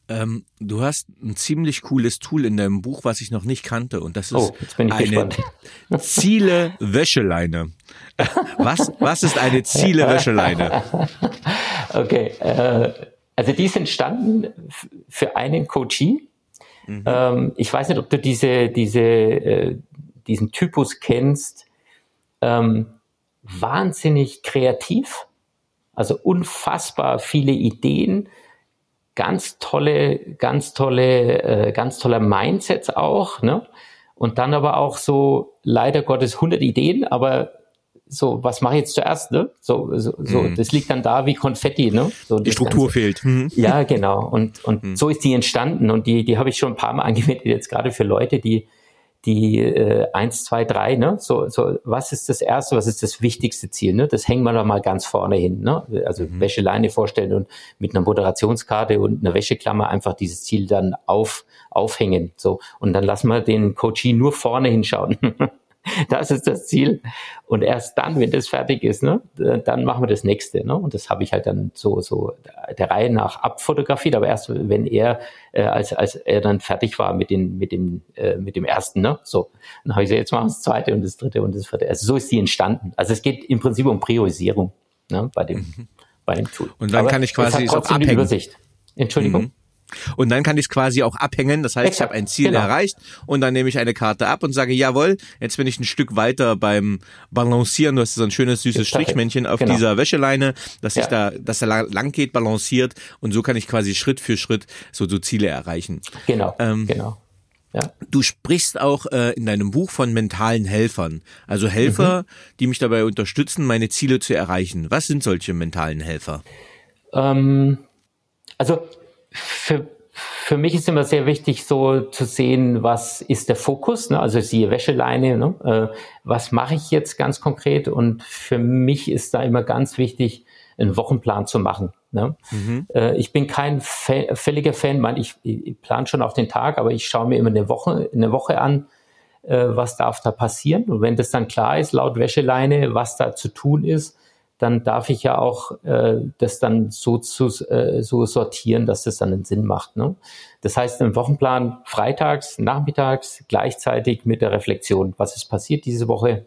Ähm, du hast ein ziemlich cooles Tool in deinem Buch, was ich noch nicht kannte, und das ist oh, eine Ziele-Wäscheleine. Was, was ist eine Ziele-Wäscheleine? Okay, äh, also die ist entstanden für einen Coachie. Mhm. Ähm, ich weiß nicht, ob du diese, diese, äh, diesen Typus kennst. Ähm, wahnsinnig kreativ, also unfassbar viele Ideen ganz tolle, ganz tolle, äh, ganz toller Mindsets auch, ne? Und dann aber auch so, leider Gottes, 100 Ideen, aber so, was mache ich jetzt zuerst, ne? So, so, so mhm. das liegt dann da wie Konfetti, ne? So die Struktur Ganze. fehlt. Mhm. Ja, genau. Und, und mhm. so ist die entstanden und die, die habe ich schon ein paar Mal angewendet, jetzt gerade für Leute, die, die äh, eins, zwei, drei, ne? So, so, was ist das erste, was ist das wichtigste Ziel? Ne? Das hängen wir doch mal ganz vorne hin. Ne? Also mhm. Wäscheleine vorstellen und mit einer Moderationskarte und einer Wäscheklammer einfach dieses Ziel dann auf, aufhängen. So. Und dann lassen wir den Coachie nur vorne hinschauen. das ist das Ziel. Und erst dann, wenn das fertig ist, ne, dann machen wir das nächste. Ne? Und das habe ich halt dann so, so der Reihe nach abfotografiert, aber erst wenn er, äh, als, als er dann fertig war mit, den, mit, dem, äh, mit dem ersten, ne? So. Dann habe ich gesagt, jetzt machen wir das zweite und das dritte und das vierte. Also so ist die entstanden. Also es geht im Prinzip um Priorisierung ne, bei, dem, mhm. bei dem Tool. Und dann aber kann ich quasi es hat trotzdem abhängen. Übersicht. Entschuldigung. Mhm. Und dann kann ich es quasi auch abhängen. Das heißt, ich habe ein Ziel genau. erreicht und dann nehme ich eine Karte ab und sage, jawohl, jetzt bin ich ein Stück weiter beim Balancieren. Du hast so ein schönes, süßes Strichmännchen auf genau. dieser Wäscheleine, dass ja. ich da, dass er lang geht, balanciert und so kann ich quasi Schritt für Schritt so, so Ziele erreichen. Genau, ähm, genau. Ja. Du sprichst auch äh, in deinem Buch von mentalen Helfern, also Helfer, mhm. die mich dabei unterstützen, meine Ziele zu erreichen. Was sind solche mentalen Helfer? Ähm, also für, für mich ist immer sehr wichtig, so zu sehen, was ist der Fokus, ne? also siehe Wäscheleine, ne? äh, was mache ich jetzt ganz konkret und für mich ist da immer ganz wichtig, einen Wochenplan zu machen. Ne? Mhm. Äh, ich bin kein fälliger Fan, ich, ich plane schon auf den Tag, aber ich schaue mir immer eine Woche, eine Woche an, äh, was darf da passieren. Und wenn das dann klar ist, laut Wäscheleine, was da zu tun ist, dann darf ich ja auch äh, das dann so, zu, äh, so sortieren, dass das dann einen Sinn macht. Ne? Das heißt, im Wochenplan freitags, nachmittags gleichzeitig mit der Reflexion, was ist passiert diese Woche,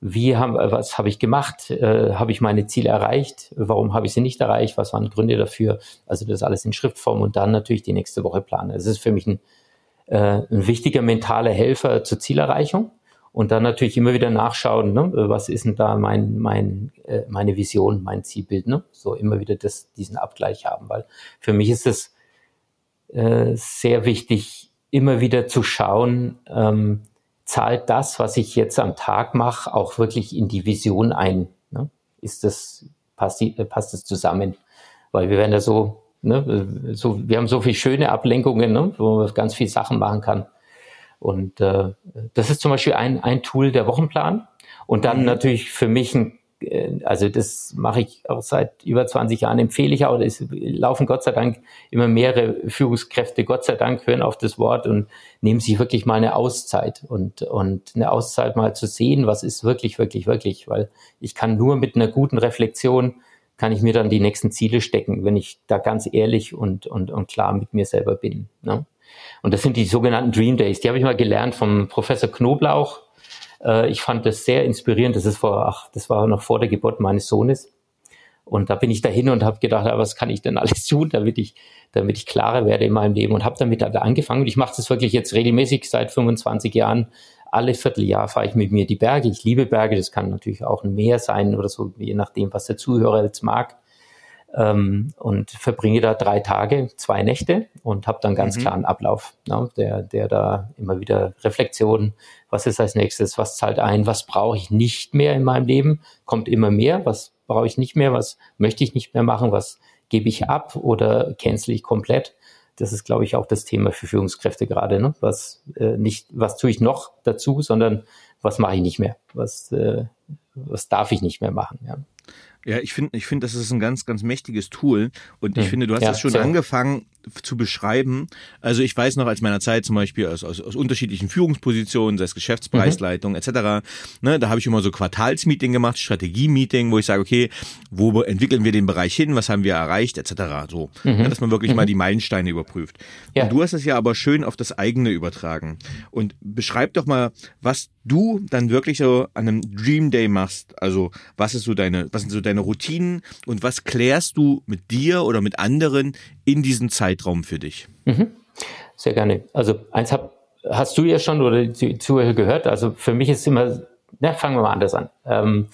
wie haben, was habe ich gemacht, äh, habe ich meine Ziele erreicht, warum habe ich sie nicht erreicht, was waren Gründe dafür, also das alles in Schriftform und dann natürlich die nächste Woche planen. Es ist für mich ein, äh, ein wichtiger mentaler Helfer zur Zielerreichung und dann natürlich immer wieder nachschauen, ne? was ist denn da mein, mein, äh, meine Vision, mein Zielbild, ne? so immer wieder das, diesen Abgleich haben, weil für mich ist es äh, sehr wichtig, immer wieder zu schauen, ähm, zahlt das, was ich jetzt am Tag mache, auch wirklich in die Vision ein? Ne? Ist das, passt, die, passt das zusammen? Weil wir werden ja so, ne, so, wir haben so viele schöne Ablenkungen, ne, wo man ganz viele Sachen machen kann. Und äh, das ist zum Beispiel ein, ein Tool der Wochenplan. Und dann mhm. natürlich für mich ein äh, also das mache ich auch seit über 20 Jahren, empfehle ich auch. Es laufen Gott sei Dank immer mehrere Führungskräfte, Gott sei Dank, hören auf das Wort und nehmen sich wirklich mal eine Auszeit und, und eine Auszeit mal zu sehen, was ist wirklich, wirklich, wirklich, weil ich kann nur mit einer guten Reflexion kann ich mir dann die nächsten Ziele stecken, wenn ich da ganz ehrlich und, und, und klar mit mir selber bin. Ne? Und das sind die sogenannten Dream Days. Die habe ich mal gelernt vom Professor Knoblauch. Äh, ich fand das sehr inspirierend. Das ist vor, ach, das war noch vor der Geburt meines Sohnes. Und da bin ich dahin und habe gedacht, was kann ich denn alles tun, damit ich, damit ich klarer werde in meinem Leben und habe damit angefangen. Und ich mache das wirklich jetzt regelmäßig seit 25 Jahren. Alle Vierteljahr fahre ich mit mir die Berge. Ich liebe Berge. Das kann natürlich auch ein Meer sein oder so, je nachdem, was der Zuhörer jetzt mag ähm, und verbringe da drei Tage, zwei Nächte und habe dann ganz mhm. klaren Ablauf, ne, der, der da immer wieder Reflexion, was ist als nächstes, was zahlt ein, was brauche ich nicht mehr in meinem Leben, kommt immer mehr, was brauche ich nicht mehr, was möchte ich nicht mehr machen, was gebe ich ab oder cancel ich komplett. Das ist, glaube ich, auch das Thema für Führungskräfte gerade. Ne? Was äh, nicht, was tue ich noch dazu, sondern was mache ich nicht mehr, was äh, was darf ich nicht mehr machen. Ja. Ja, ich finde, ich finde, das ist ein ganz, ganz mächtiges Tool. Und ich hm. finde, du hast ja, das schon so. angefangen zu beschreiben. Also ich weiß noch als meiner Zeit zum Beispiel aus, aus, aus unterschiedlichen Führungspositionen, sei es Geschäftspreisleitung mhm. etc., ne, da habe ich immer so Quartalsmeeting gemacht, Strategie-Meeting, wo ich sage, okay, wo entwickeln wir den Bereich hin, was haben wir erreicht etc. So, mhm. ja, dass man wirklich mhm. mal die Meilensteine überprüft. Ja. Und du hast es ja aber schön auf das eigene übertragen. Und beschreib doch mal, was du dann wirklich so an einem Dream Day machst. Also was ist so deine, was sind so deine Routinen und was klärst du mit dir oder mit anderen in diesen Zeitraum für dich? Mhm. Sehr gerne. Also eins hab, hast du ja schon oder die Zuhörer gehört. Also für mich ist immer, na, fangen wir mal anders an. Ähm,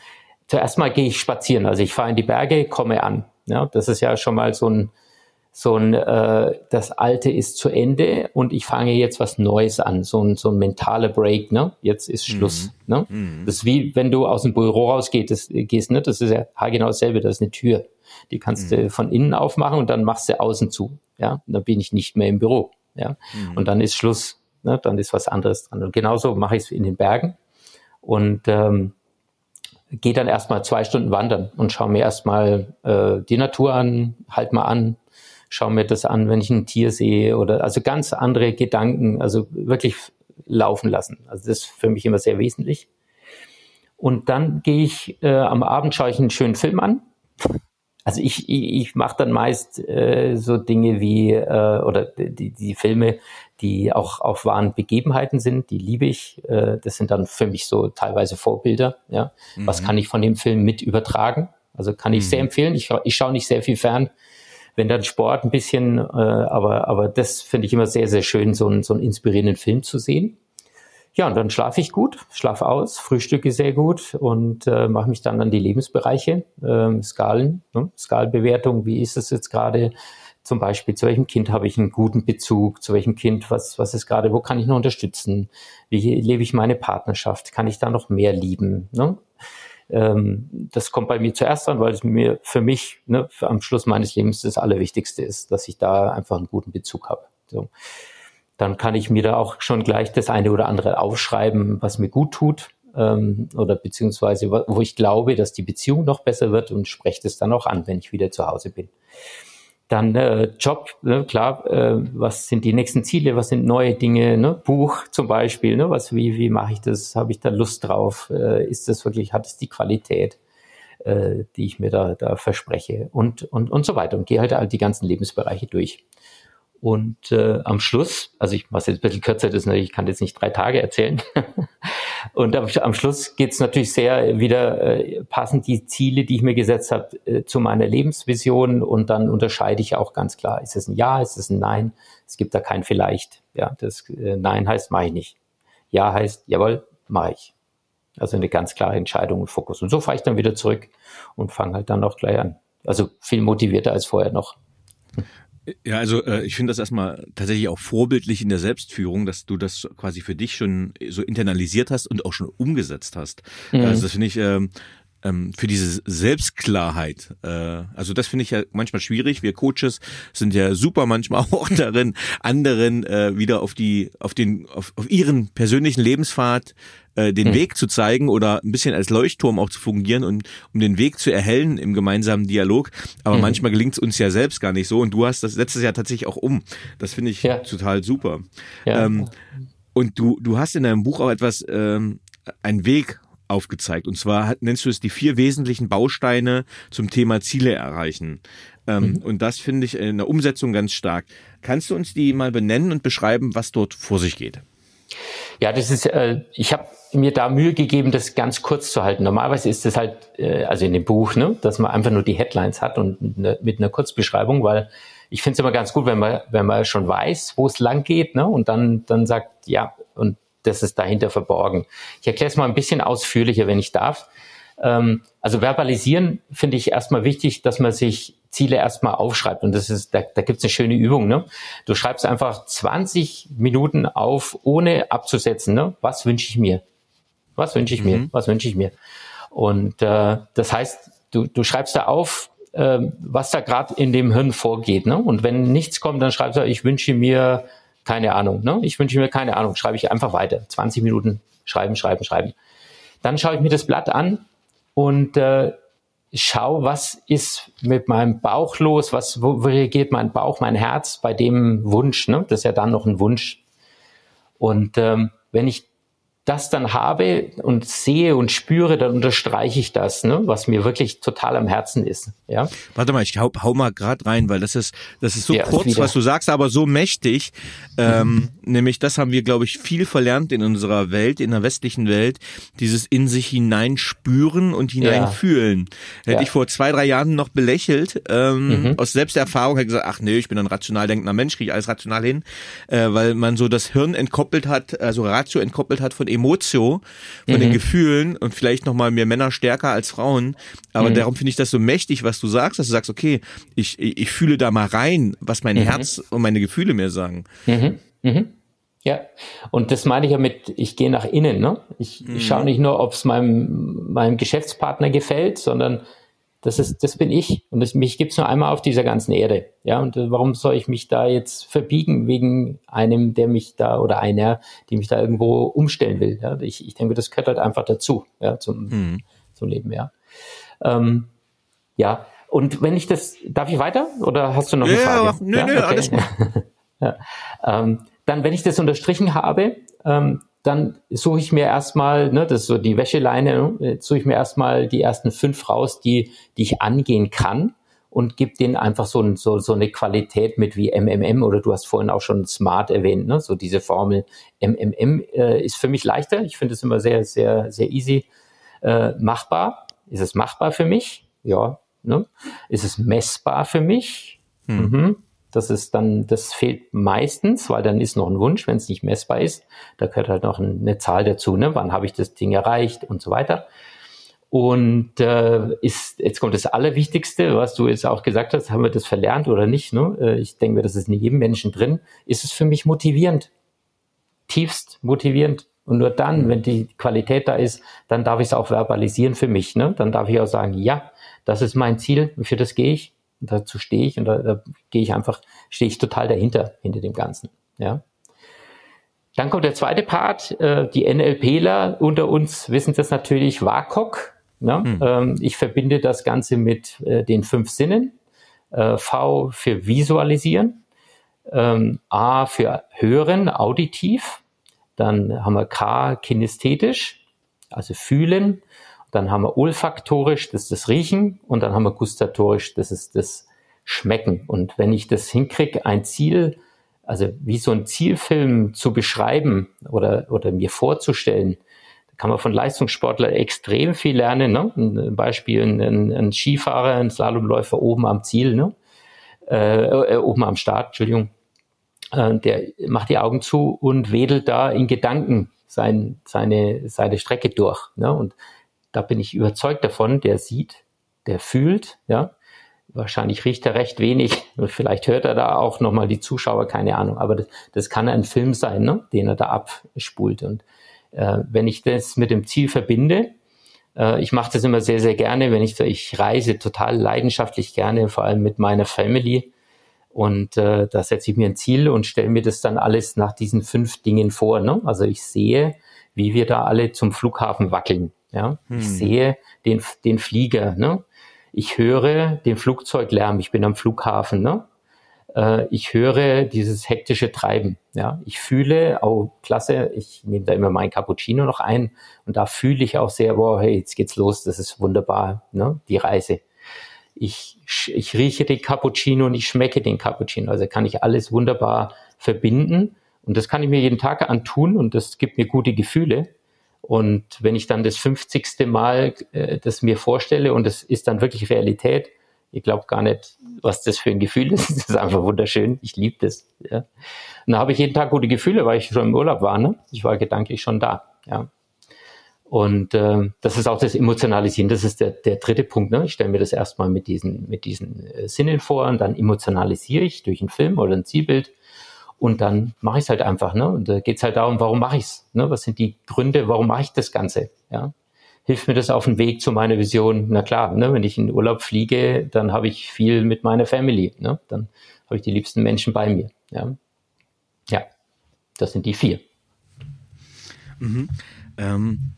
zuerst mal gehe ich spazieren. Also ich fahre in die Berge, komme an. Ja, das ist ja schon mal so ein, so ein, äh, das Alte ist zu Ende und ich fange jetzt was Neues an, so ein, so ein mentaler Break, ne? Jetzt ist Schluss. Mhm. Ne? Mhm. Das ist wie wenn du aus dem Büro rausgehst, das, gehst, ne? Das ist ja genau dasselbe, das ist eine Tür. Die kannst mhm. du von innen aufmachen und dann machst du außen zu. Ja, und dann bin ich nicht mehr im Büro. Ja, mhm. und dann ist Schluss. Ne? Dann ist was anderes dran. Und genauso mache ich es in den Bergen und ähm, gehe dann erstmal zwei Stunden wandern und schaue mir erstmal äh, die Natur an, halt mal an, schaue mir das an, wenn ich ein Tier sehe oder also ganz andere Gedanken, also wirklich laufen lassen. Also das ist für mich immer sehr wesentlich. Und dann gehe ich äh, am Abend schaue ich einen schönen Film an also ich, ich, ich mache dann meist äh, so Dinge wie, äh, oder die, die Filme, die auch auf wahren Begebenheiten sind, die liebe ich. Äh, das sind dann für mich so teilweise Vorbilder. Ja, mhm. Was kann ich von dem Film mit übertragen? Also kann ich mhm. sehr empfehlen. Ich, ich schaue nicht sehr viel fern, wenn dann Sport ein bisschen, äh, aber, aber das finde ich immer sehr, sehr schön, so, einen so einen inspirierenden Film zu sehen. Ja, und dann schlafe ich gut, schlafe aus, frühstücke sehr gut und äh, mache mich dann an die Lebensbereiche, äh, Skalen, ne? Skalenbewertung, wie ist es jetzt gerade? Zum Beispiel, zu welchem Kind habe ich einen guten Bezug, zu welchem Kind, was, was ist gerade, wo kann ich noch unterstützen? Wie lebe ich meine Partnerschaft? Kann ich da noch mehr lieben? Ne? Ähm, das kommt bei mir zuerst an, weil es mir für mich ne, am Schluss meines Lebens das Allerwichtigste ist, dass ich da einfach einen guten Bezug habe. So dann kann ich mir da auch schon gleich das eine oder andere aufschreiben, was mir gut tut ähm, oder beziehungsweise wo ich glaube, dass die Beziehung noch besser wird und spreche das dann auch an, wenn ich wieder zu Hause bin. Dann äh, Job, ne, klar, äh, was sind die nächsten Ziele, was sind neue Dinge, ne? Buch zum Beispiel, ne? was, wie, wie mache ich das, habe ich da Lust drauf, äh, ist das wirklich, hat es die Qualität, äh, die ich mir da, da verspreche und, und, und so weiter und gehe halt all die ganzen Lebensbereiche durch. Und äh, am Schluss, also ich mache jetzt ein bisschen kürzer, das natürlich, ich kann jetzt nicht drei Tage erzählen. und am, am Schluss geht es natürlich sehr wieder, äh, passen die Ziele, die ich mir gesetzt habe, äh, zu meiner Lebensvision und dann unterscheide ich auch ganz klar, ist es ein Ja, ist es ein Nein? Es gibt da kein Vielleicht. Ja, das äh, Nein heißt, mache ich nicht. Ja heißt, jawohl, mache ich. Also eine ganz klare Entscheidung und Fokus. Und so fahre ich dann wieder zurück und fange halt dann auch gleich an. Also viel motivierter als vorher noch. Ja, also äh, ich finde das erstmal tatsächlich auch vorbildlich in der Selbstführung, dass du das quasi für dich schon so internalisiert hast und auch schon umgesetzt hast. Mhm. Also das finde ich ähm, ähm, für diese Selbstklarheit. Äh, also das finde ich ja manchmal schwierig. Wir Coaches sind ja super manchmal auch darin, anderen äh, wieder auf die, auf den, auf, auf ihren persönlichen Lebenspfad äh, den mhm. Weg zu zeigen oder ein bisschen als Leuchtturm auch zu fungieren und um den Weg zu erhellen im gemeinsamen Dialog. Aber mhm. manchmal gelingt es uns ja selbst gar nicht so. Und du hast das letztes Jahr tatsächlich auch um. Das finde ich ja. total super. Ja. Ähm, und du, du hast in deinem Buch auch etwas, ähm, einen Weg aufgezeigt. Und zwar nennst du es die vier wesentlichen Bausteine zum Thema Ziele erreichen. Ähm, mhm. Und das finde ich in der Umsetzung ganz stark. Kannst du uns die mal benennen und beschreiben, was dort vor sich geht? Ja, das ist, äh, ich habe mir da Mühe gegeben, das ganz kurz zu halten. Normalerweise ist es halt, äh, also in dem Buch, ne, dass man einfach nur die Headlines hat und mit einer, mit einer Kurzbeschreibung, weil ich finde es immer ganz gut, wenn man, wenn man schon weiß, wo es lang geht, ne, und dann, dann sagt, ja, und das ist dahinter verborgen. Ich erkläre es mal ein bisschen ausführlicher, wenn ich darf. Ähm, also verbalisieren finde ich erstmal wichtig, dass man sich Ziele erstmal aufschreibt. Und das ist, da, da gibt es eine schöne Übung. Ne? Du schreibst einfach 20 Minuten auf, ohne abzusetzen. Ne? Was wünsche ich mir? Was wünsche ich mhm. mir? Was wünsche ich mir? Und äh, das heißt, du, du schreibst da auf, äh, was da gerade in dem Hirn vorgeht. Ne? Und wenn nichts kommt, dann schreibst du, ich wünsche mir keine Ahnung. Ne? Ich wünsche mir keine Ahnung. Schreibe ich einfach weiter. 20 Minuten schreiben, schreiben, schreiben. Dann schaue ich mir das Blatt an und äh, schau, was ist mit meinem Bauch los, was, wo, wo reagiert mein Bauch, mein Herz bei dem Wunsch, ne? Das ist ja dann noch ein Wunsch. Und ähm, wenn ich das dann habe und sehe und spüre, dann unterstreiche ich das, ne, was mir wirklich total am Herzen ist. Ja. Warte mal, ich hau, hau mal grad rein, weil das ist das ist so ja, kurz, was du sagst, aber so mächtig. Ähm, mhm. Nämlich, das haben wir, glaube ich, viel verlernt in unserer Welt, in der westlichen Welt, dieses in sich hineinspüren und hineinfühlen. Ja. Hätte ja. ich vor zwei, drei Jahren noch belächelt, ähm, mhm. aus Selbsterfahrung, hätte gesagt, ach nee, ich bin ein rational denkender Mensch, kriege ich alles rational hin, äh, weil man so das Hirn entkoppelt hat, also Ratio entkoppelt hat von Emotio, von mhm. den Gefühlen und vielleicht nochmal mehr Männer stärker als Frauen. Aber mhm. darum finde ich das so mächtig, was du sagst, dass du sagst, okay, ich, ich, fühle da mal rein, was mein mhm. Herz und meine Gefühle mir sagen. Mhm. Mhm. Ja, und das meine ich ja mit, ich gehe nach innen. Ne? Ich, ich schaue nicht nur, ob es meinem, meinem Geschäftspartner gefällt, sondern das ist, das bin ich. Und das, mich gibt's nur einmal auf dieser ganzen Erde. Ja, und äh, warum soll ich mich da jetzt verbiegen wegen einem, der mich da oder einer, die mich da irgendwo umstellen will? Ja, ich, ich denke, das gehört halt einfach dazu, ja, zum, mhm. zum Leben, ja. Ähm, ja, und wenn ich das, darf ich weiter oder hast du noch eine ja, Frage? Nö, ja, nö, okay. alles gut. ja. Ähm, dann, wenn ich das unterstrichen habe, ähm, dann suche ich mir erstmal, ne, das ist so die Wäscheleine, ne, suche ich mir erstmal die ersten fünf raus, die, die ich angehen kann und gebe denen einfach so, so, so eine Qualität mit wie MMM oder du hast vorhin auch schon Smart erwähnt, ne? so diese Formel MMM äh, ist für mich leichter. Ich finde es immer sehr, sehr, sehr easy äh, machbar. Ist es machbar für mich? Ja. Ne? Ist es messbar für mich? Hm. Mhm. Das ist dann, das fehlt meistens, weil dann ist noch ein Wunsch, wenn es nicht messbar ist. Da gehört halt noch eine Zahl dazu, ne? Wann habe ich das Ding erreicht und so weiter. Und äh, ist, jetzt kommt das Allerwichtigste, was du jetzt auch gesagt hast, haben wir das verlernt oder nicht? Ne? Äh, ich denke, das ist in jedem Menschen drin. Ist es für mich motivierend? Tiefst motivierend. Und nur dann, wenn die Qualität da ist, dann darf ich es auch verbalisieren für mich. Ne? Dann darf ich auch sagen, ja, das ist mein Ziel, für das gehe ich. Und dazu stehe ich und da, da gehe ich einfach, stehe ich total dahinter, hinter dem Ganzen. Ja. Dann kommt der zweite Part. Äh, die NLPler unter uns wissen das natürlich, WAKOK. Ne? Hm. Ähm, ich verbinde das Ganze mit äh, den fünf Sinnen. Äh, v für visualisieren. Ähm, A für hören, auditiv. Dann haben wir K kinästhetisch, also fühlen. Dann haben wir olfaktorisch, das ist das Riechen. Und dann haben wir gustatorisch, das ist das Schmecken. Und wenn ich das hinkriege, ein Ziel, also wie so ein Zielfilm zu beschreiben oder, oder mir vorzustellen, kann man von Leistungssportlern extrem viel lernen. Ne? Ein Beispiel, ein, ein Skifahrer, ein Slalomläufer oben am Ziel, ne? Äh, äh, oben am Start, Entschuldigung, äh, der macht die Augen zu und wedelt da in Gedanken sein, seine, seine Strecke durch. Ne? Und da bin ich überzeugt davon, der sieht, der fühlt, ja. Wahrscheinlich riecht er recht wenig. Vielleicht hört er da auch nochmal die Zuschauer, keine Ahnung. Aber das, das kann ein Film sein, ne? den er da abspult. Und äh, wenn ich das mit dem Ziel verbinde, äh, ich mache das immer sehr, sehr gerne, wenn ich, ich reise total leidenschaftlich gerne, vor allem mit meiner Family. Und äh, da setze ich mir ein Ziel und stelle mir das dann alles nach diesen fünf Dingen vor. Ne? Also ich sehe, wie wir da alle zum Flughafen wackeln. Ja, hm. ich sehe den, den Flieger, ne? Ich höre den Flugzeuglärm, ich bin am Flughafen, ne? Äh, ich höre dieses hektische Treiben, ja? Ich fühle, oh, klasse, ich nehme da immer mein Cappuccino noch ein und da fühle ich auch sehr, boah, hey, jetzt geht's los, das ist wunderbar, ne? Die Reise. Ich, ich rieche den Cappuccino und ich schmecke den Cappuccino, also kann ich alles wunderbar verbinden Und das kann ich mir jeden Tag antun und das gibt mir gute Gefühle. Und wenn ich dann das 50. Mal äh, das mir vorstelle und es ist dann wirklich Realität, ihr glaubt gar nicht, was das für ein Gefühl ist. Das ist einfach wunderschön. Ich liebe das. Ja. Und da habe ich jeden Tag gute Gefühle, weil ich schon im Urlaub war. Ne? Ich war gedanklich schon da. Ja. Und äh, das ist auch das Emotionalisieren. Das ist der, der dritte Punkt. Ne? Ich stelle mir das erstmal mit diesen, mit diesen äh, Sinnen vor und dann emotionalisiere ich durch einen Film oder ein Zielbild und dann mache ich es halt einfach. Ne? Und da geht es halt darum, warum mache ich es? Ne? Was sind die Gründe, warum mache ich das Ganze? Ja? Hilft mir das auf dem Weg zu meiner Vision? Na klar, ne? wenn ich in Urlaub fliege, dann habe ich viel mit meiner Family. Ne? Dann habe ich die liebsten Menschen bei mir. Ja, ja das sind die vier. Mhm. Ähm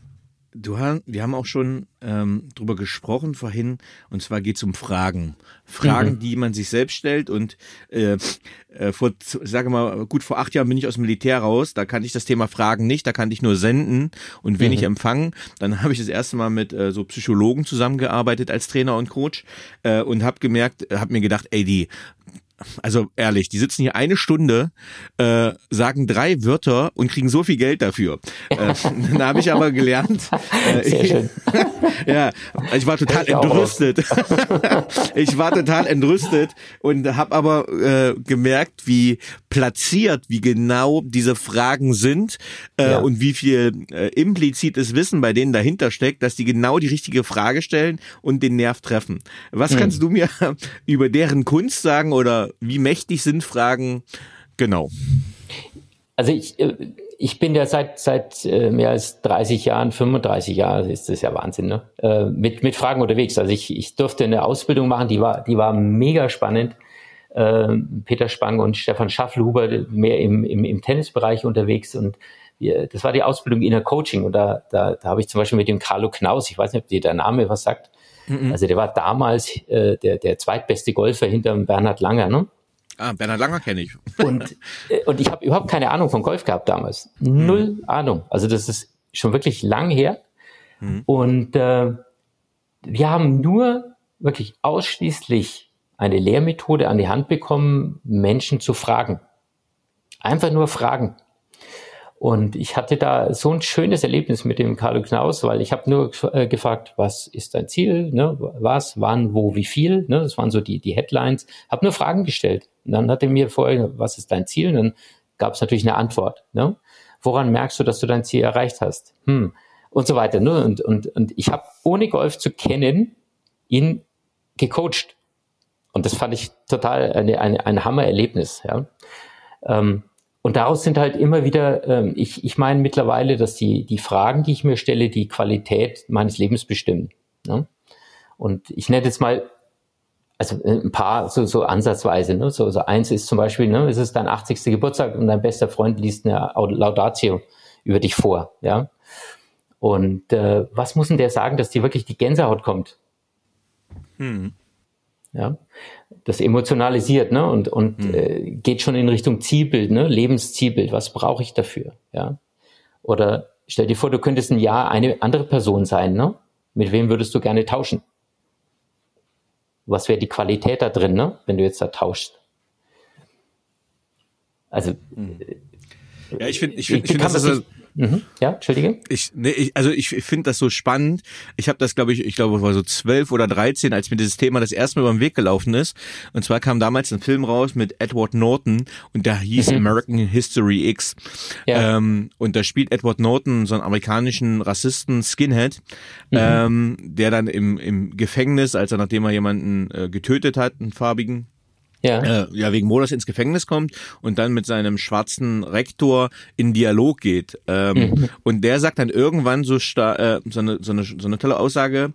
Du hast, wir haben auch schon ähm, drüber gesprochen vorhin, und zwar geht es um Fragen. Fragen, mhm. die man sich selbst stellt. Und äh, äh, vor, sage mal, gut vor acht Jahren bin ich aus dem Militär raus. Da kannte ich das Thema Fragen nicht. Da kannte ich nur senden und wenig mhm. empfangen. Dann habe ich das erste Mal mit äh, so Psychologen zusammengearbeitet als Trainer und Coach äh, und habe gemerkt, habe mir gedacht, ey, die also ehrlich, die sitzen hier eine Stunde, äh, sagen drei Wörter und kriegen so viel Geld dafür. Äh, dann habe ich aber gelernt. Äh, Sehr schön. ja, ich war total ich entrüstet. ich war total entrüstet und habe aber äh, gemerkt, wie platziert, wie genau diese Fragen sind äh, ja. und wie viel äh, implizites Wissen bei denen dahinter steckt, dass die genau die richtige Frage stellen und den Nerv treffen. Was hm. kannst du mir über deren Kunst sagen oder wie mächtig sind Fragen? Genau. Also ich, äh, ich bin ja seit, seit äh, mehr als 30 Jahren, 35 Jahren, ist das ja Wahnsinn, ne? Äh, mit, mit Fragen unterwegs. Also ich, ich durfte eine Ausbildung machen, die war, die war mega spannend. Peter Spang und Stefan Schafflhuber mehr im, im, im Tennisbereich unterwegs und wir, das war die Ausbildung in der Coaching und da, da, da habe ich zum Beispiel mit dem Carlo Knaus, ich weiß nicht, ob dir der Name was sagt, Mhm. Also der war damals äh, der, der zweitbeste Golfer hinter Bernhard Langer. Ne? Ah, Bernhard Langer kenne ich. und, äh, und ich habe überhaupt keine Ahnung von Golf gehabt damals. Null mhm. Ahnung. Also das ist schon wirklich lang her. Mhm. Und äh, wir haben nur wirklich ausschließlich eine Lehrmethode an die Hand bekommen, Menschen zu fragen. Einfach nur fragen. Und ich hatte da so ein schönes Erlebnis mit dem Carlo Knaus, weil ich habe nur äh, gefragt, was ist dein Ziel, ne? was, wann, wo, wie viel, ne? das waren so die, die Headlines, habe nur Fragen gestellt. Und dann hat er mir vorher, was ist dein Ziel? Und dann gab es natürlich eine Antwort. Ne? Woran merkst du, dass du dein Ziel erreicht hast? Hm. Und so weiter. Ne? Und, und, und ich habe, ohne Golf zu kennen, ihn gecoacht. Und das fand ich total eine, eine, ein Hammererlebnis. Ja? Ähm, und daraus sind halt immer wieder, ähm, ich, ich meine mittlerweile, dass die, die Fragen, die ich mir stelle, die Qualität meines Lebens bestimmen. Ne? Und ich nenne jetzt mal, also äh, ein paar so, so ansatzweise. Ne? So, so eins ist zum Beispiel, ne, es ist dein 80. Geburtstag und dein bester Freund liest eine Laudatio über dich vor. Ja. Und äh, was muss denn der sagen, dass dir wirklich die Gänsehaut kommt? Hm. Ja, das emotionalisiert ne? und, und mhm. äh, geht schon in Richtung Zielbild, ne? Lebenszielbild. Was brauche ich dafür? Ja? Oder stell dir vor, du könntest ein Jahr eine andere Person sein. Ne? Mit wem würdest du gerne tauschen? Was wäre die Qualität da drin, ne? wenn du jetzt da tauschst? Also, mhm. ja, ich finde, ich finde, ich, ich find, das, das Mhm. Ja, Entschuldige. Ich, nee, ich, also ich finde das so spannend. Ich habe das, glaube ich, ich glaube, war so zwölf oder dreizehn, als mir dieses Thema das erste Mal über den Weg gelaufen ist. Und zwar kam damals ein Film raus mit Edward Norton und der hieß mhm. American History X. Ja. Ähm, und da spielt Edward Norton so einen amerikanischen Rassisten Skinhead, mhm. ähm, der dann im, im Gefängnis, als er nachdem er jemanden äh, getötet hat, einen farbigen, ja. Äh, ja wegen Mordes ins Gefängnis kommt und dann mit seinem schwarzen Rektor in Dialog geht. Ähm, mhm. Und der sagt dann irgendwann so, äh, so, eine, so, eine, so eine tolle Aussage,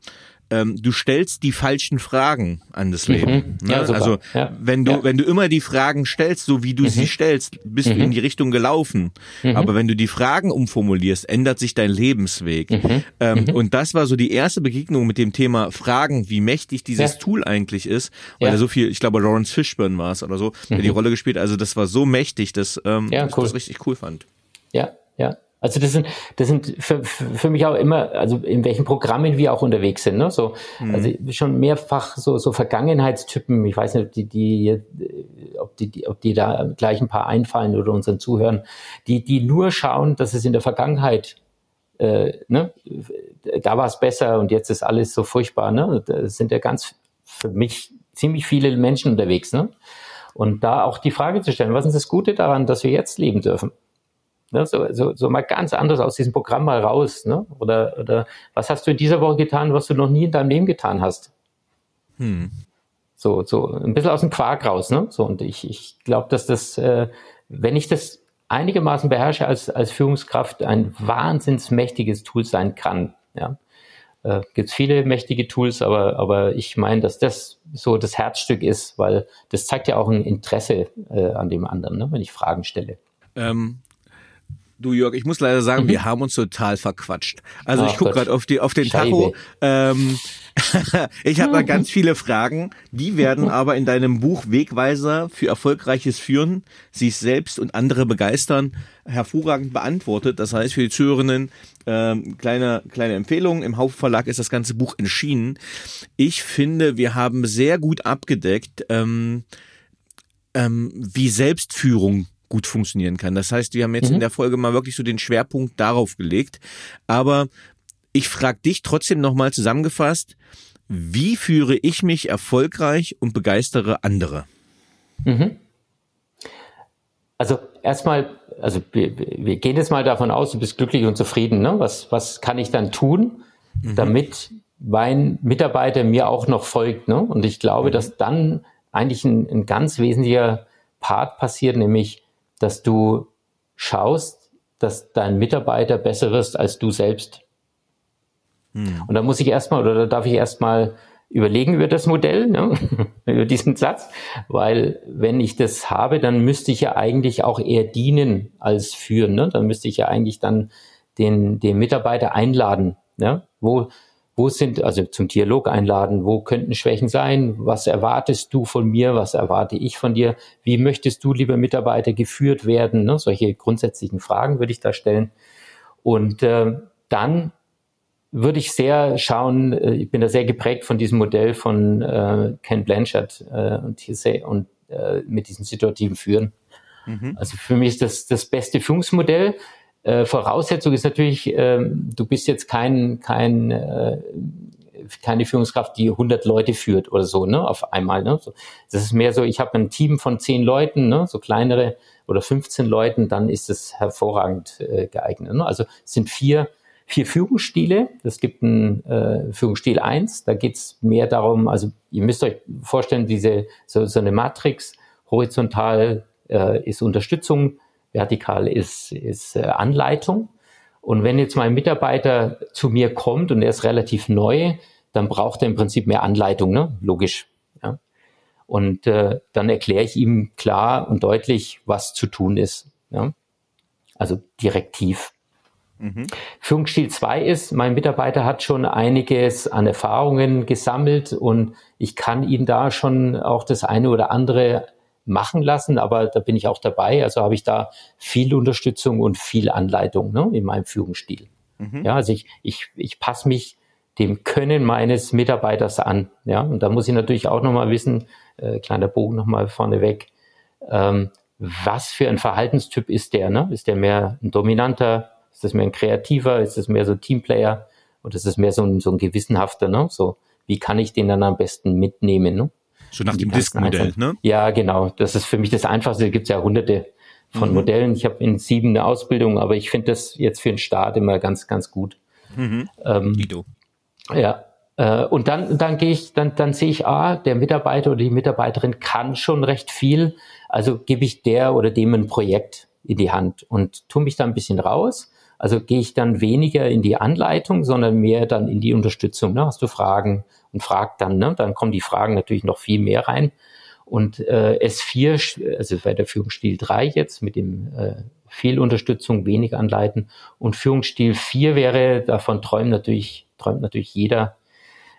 ähm, du stellst die falschen Fragen an das Leben. Mhm. Ne? Ja, also ja. wenn du ja. wenn du immer die Fragen stellst, so wie du mhm. sie stellst, bist mhm. du in die Richtung gelaufen. Mhm. Aber wenn du die Fragen umformulierst, ändert sich dein Lebensweg. Mhm. Ähm, mhm. und das war so die erste Begegnung mit dem Thema Fragen, wie mächtig dieses Tool eigentlich ist, weil er so viel, ich glaube Lawrence Fishburne war es oder so, der die Rolle gespielt. Also das war so mächtig, dass ähm, ich cool. das richtig cool fand. Ja, ja. Also das sind, das sind für, für mich auch immer, also in welchen Programmen wir auch unterwegs sind. Ne? So, mhm. Also schon mehrfach so, so Vergangenheitstypen, ich weiß nicht, ob die, die, ob die, ob die da gleich ein paar einfallen oder unseren Zuhören, die, die nur schauen, dass es in der Vergangenheit äh, ne, da war es besser und jetzt ist alles so furchtbar. Ne? Da sind ja ganz für mich ziemlich viele Menschen unterwegs. Ne? Und da auch die Frage zu stellen, was ist das Gute daran, dass wir jetzt leben dürfen? Ne, so, so, so mal ganz anders aus diesem Programm mal raus. Ne? Oder, oder was hast du in dieser Woche getan, was du noch nie in deinem Leben getan hast? Hm. So, so ein bisschen aus dem Quark raus. Ne? So, und ich, ich glaube, dass das, äh, wenn ich das einigermaßen beherrsche als, als Führungskraft, ein wahnsinns mächtiges Tool sein kann. Ja? Äh, Gibt viele mächtige Tools, aber, aber ich meine, dass das so das Herzstück ist, weil das zeigt ja auch ein Interesse äh, an dem anderen, ne? wenn ich Fragen stelle. Ähm, Du Jörg, ich muss leider sagen, mhm. wir haben uns total verquatscht. Also Ach ich gucke gerade auf, die, auf den Scheibe. Tacho. Ähm, ich habe da ganz viele Fragen. Die werden aber in deinem Buch Wegweiser für erfolgreiches Führen, sich selbst und andere begeistern, hervorragend beantwortet. Das heißt für die Zuhörenden ähm, kleine kleine Empfehlung. Im Hauptverlag ist das ganze Buch erschienen. Ich finde, wir haben sehr gut abgedeckt, ähm, ähm, wie Selbstführung gut funktionieren kann. Das heißt, wir haben jetzt mhm. in der Folge mal wirklich so den Schwerpunkt darauf gelegt. Aber ich frage dich trotzdem nochmal zusammengefasst, wie führe ich mich erfolgreich und begeistere andere? Mhm. Also erstmal, also wir, wir, gehen jetzt mal davon aus, du bist glücklich und zufrieden. Ne? Was, was kann ich dann tun, mhm. damit mein Mitarbeiter mir auch noch folgt? Ne? Und ich glaube, mhm. dass dann eigentlich ein, ein ganz wesentlicher Part passiert, nämlich dass du schaust, dass dein Mitarbeiter besser wirst als du selbst. Hm. Und da muss ich erstmal oder da darf ich erstmal überlegen über das Modell, ne? über diesen Satz, weil wenn ich das habe, dann müsste ich ja eigentlich auch eher dienen als führen. Ne? Dann müsste ich ja eigentlich dann den, den Mitarbeiter einladen. Ne? Wo, wo sind, also zum Dialog einladen, wo könnten Schwächen sein? Was erwartest du von mir? Was erwarte ich von dir? Wie möchtest du, lieber Mitarbeiter, geführt werden? Ne? Solche grundsätzlichen Fragen würde ich da stellen. Und äh, dann würde ich sehr schauen, äh, ich bin da sehr geprägt von diesem Modell von äh, Ken Blanchard äh, und, und äh, mit diesem situativen Führen. Mhm. Also für mich ist das das beste Führungsmodell. Äh, Voraussetzung ist natürlich, ähm, du bist jetzt kein, kein, äh, keine Führungskraft, die 100 Leute führt oder so, ne, auf einmal. Ne? Das ist mehr so, ich habe ein Team von 10 Leuten, ne, so kleinere oder 15 Leuten, dann ist es hervorragend äh, geeignet. Ne? Also es sind vier, vier Führungsstile. Es gibt einen äh, Führungsstil eins. da geht's mehr darum, also ihr müsst euch vorstellen, diese so, so eine Matrix, horizontal äh, ist Unterstützung, vertikal ist, ist äh, Anleitung. Und wenn jetzt mein Mitarbeiter zu mir kommt und er ist relativ neu, dann braucht er im Prinzip mehr Anleitung, ne? logisch. Ja? Und äh, dann erkläre ich ihm klar und deutlich, was zu tun ist. Ja? Also direktiv. Mhm. Führungsstil 2 ist, mein Mitarbeiter hat schon einiges an Erfahrungen gesammelt und ich kann ihm da schon auch das eine oder andere machen lassen, aber da bin ich auch dabei. Also habe ich da viel Unterstützung und viel Anleitung ne, in meinem Führungsstil. Mhm. Ja, also ich, ich, ich passe mich dem Können meines Mitarbeiters an. Ja, und da muss ich natürlich auch nochmal wissen, äh, kleiner Bogen nochmal vorneweg, ähm, was für ein Verhaltenstyp ist der? Ne? Ist der mehr ein dominanter? Ist das mehr ein kreativer? Ist das mehr so ein Teamplayer? Oder ist das mehr so ein, so ein gewissenhafter? Ne? So, wie kann ich den dann am besten mitnehmen? Ne? So nach dem Disk-Modell, ne? Ja, genau. Das ist für mich das Einfachste. Da gibt es ja hunderte von mhm. Modellen. Ich habe in sieben eine Ausbildung, aber ich finde das jetzt für den Start immer ganz, ganz gut. Mhm. Ähm, Ja. Äh, und dann, dann gehe ich, dann, dann sehe ich, ah, der Mitarbeiter oder die Mitarbeiterin kann schon recht viel. Also gebe ich der oder dem ein Projekt in die Hand und tue mich da ein bisschen raus. Also gehe ich dann weniger in die Anleitung, sondern mehr dann in die Unterstützung. Ne? Hast du Fragen? Und fragt dann, ne? dann kommen die Fragen natürlich noch viel mehr rein. Und äh, S4, also bei der Führungsstil 3 jetzt mit dem äh, viel Unterstützung, wenig anleiten. Und Führungsstil 4 wäre, davon träumt natürlich, träumt natürlich jeder,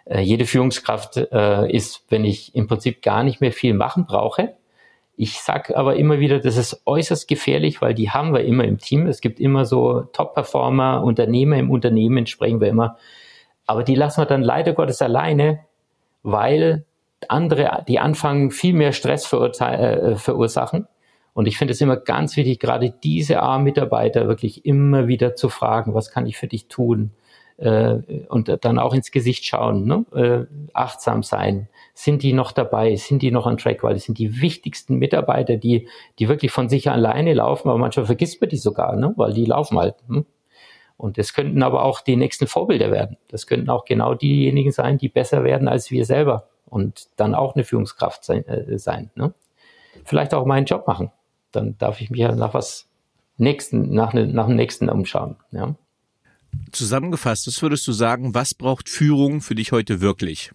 äh, jede Führungskraft äh, ist, wenn ich im Prinzip gar nicht mehr viel machen brauche, Ich sag aber immer wieder, das ist äußerst gefährlich, weil die haben wir immer im Team. Es gibt immer so Top-Performer, Unternehmer im Unternehmen sprechen wir immer. Aber die lassen wir dann leider Gottes alleine, weil andere, die anfangen, viel mehr Stress äh, verursachen. Und ich finde es immer ganz wichtig, gerade diese A-Mitarbeiter wirklich immer wieder zu fragen, was kann ich für dich tun? Äh, und dann auch ins Gesicht schauen, ne? äh, achtsam sein. Sind die noch dabei? Sind die noch on track? Weil das sind die wichtigsten Mitarbeiter, die, die wirklich von sich alleine laufen, aber manchmal vergisst man die sogar, ne? weil die laufen halt. Hm? Und das könnten aber auch die nächsten Vorbilder werden. Das könnten auch genau diejenigen sein, die besser werden als wir selber und dann auch eine Führungskraft sein. Äh, sein ne? Vielleicht auch meinen Job machen. Dann darf ich mich ja nach was nächsten, nach, ne, nach dem nächsten umschauen. Ja? Zusammengefasst, was würdest du sagen, was braucht Führung für dich heute wirklich?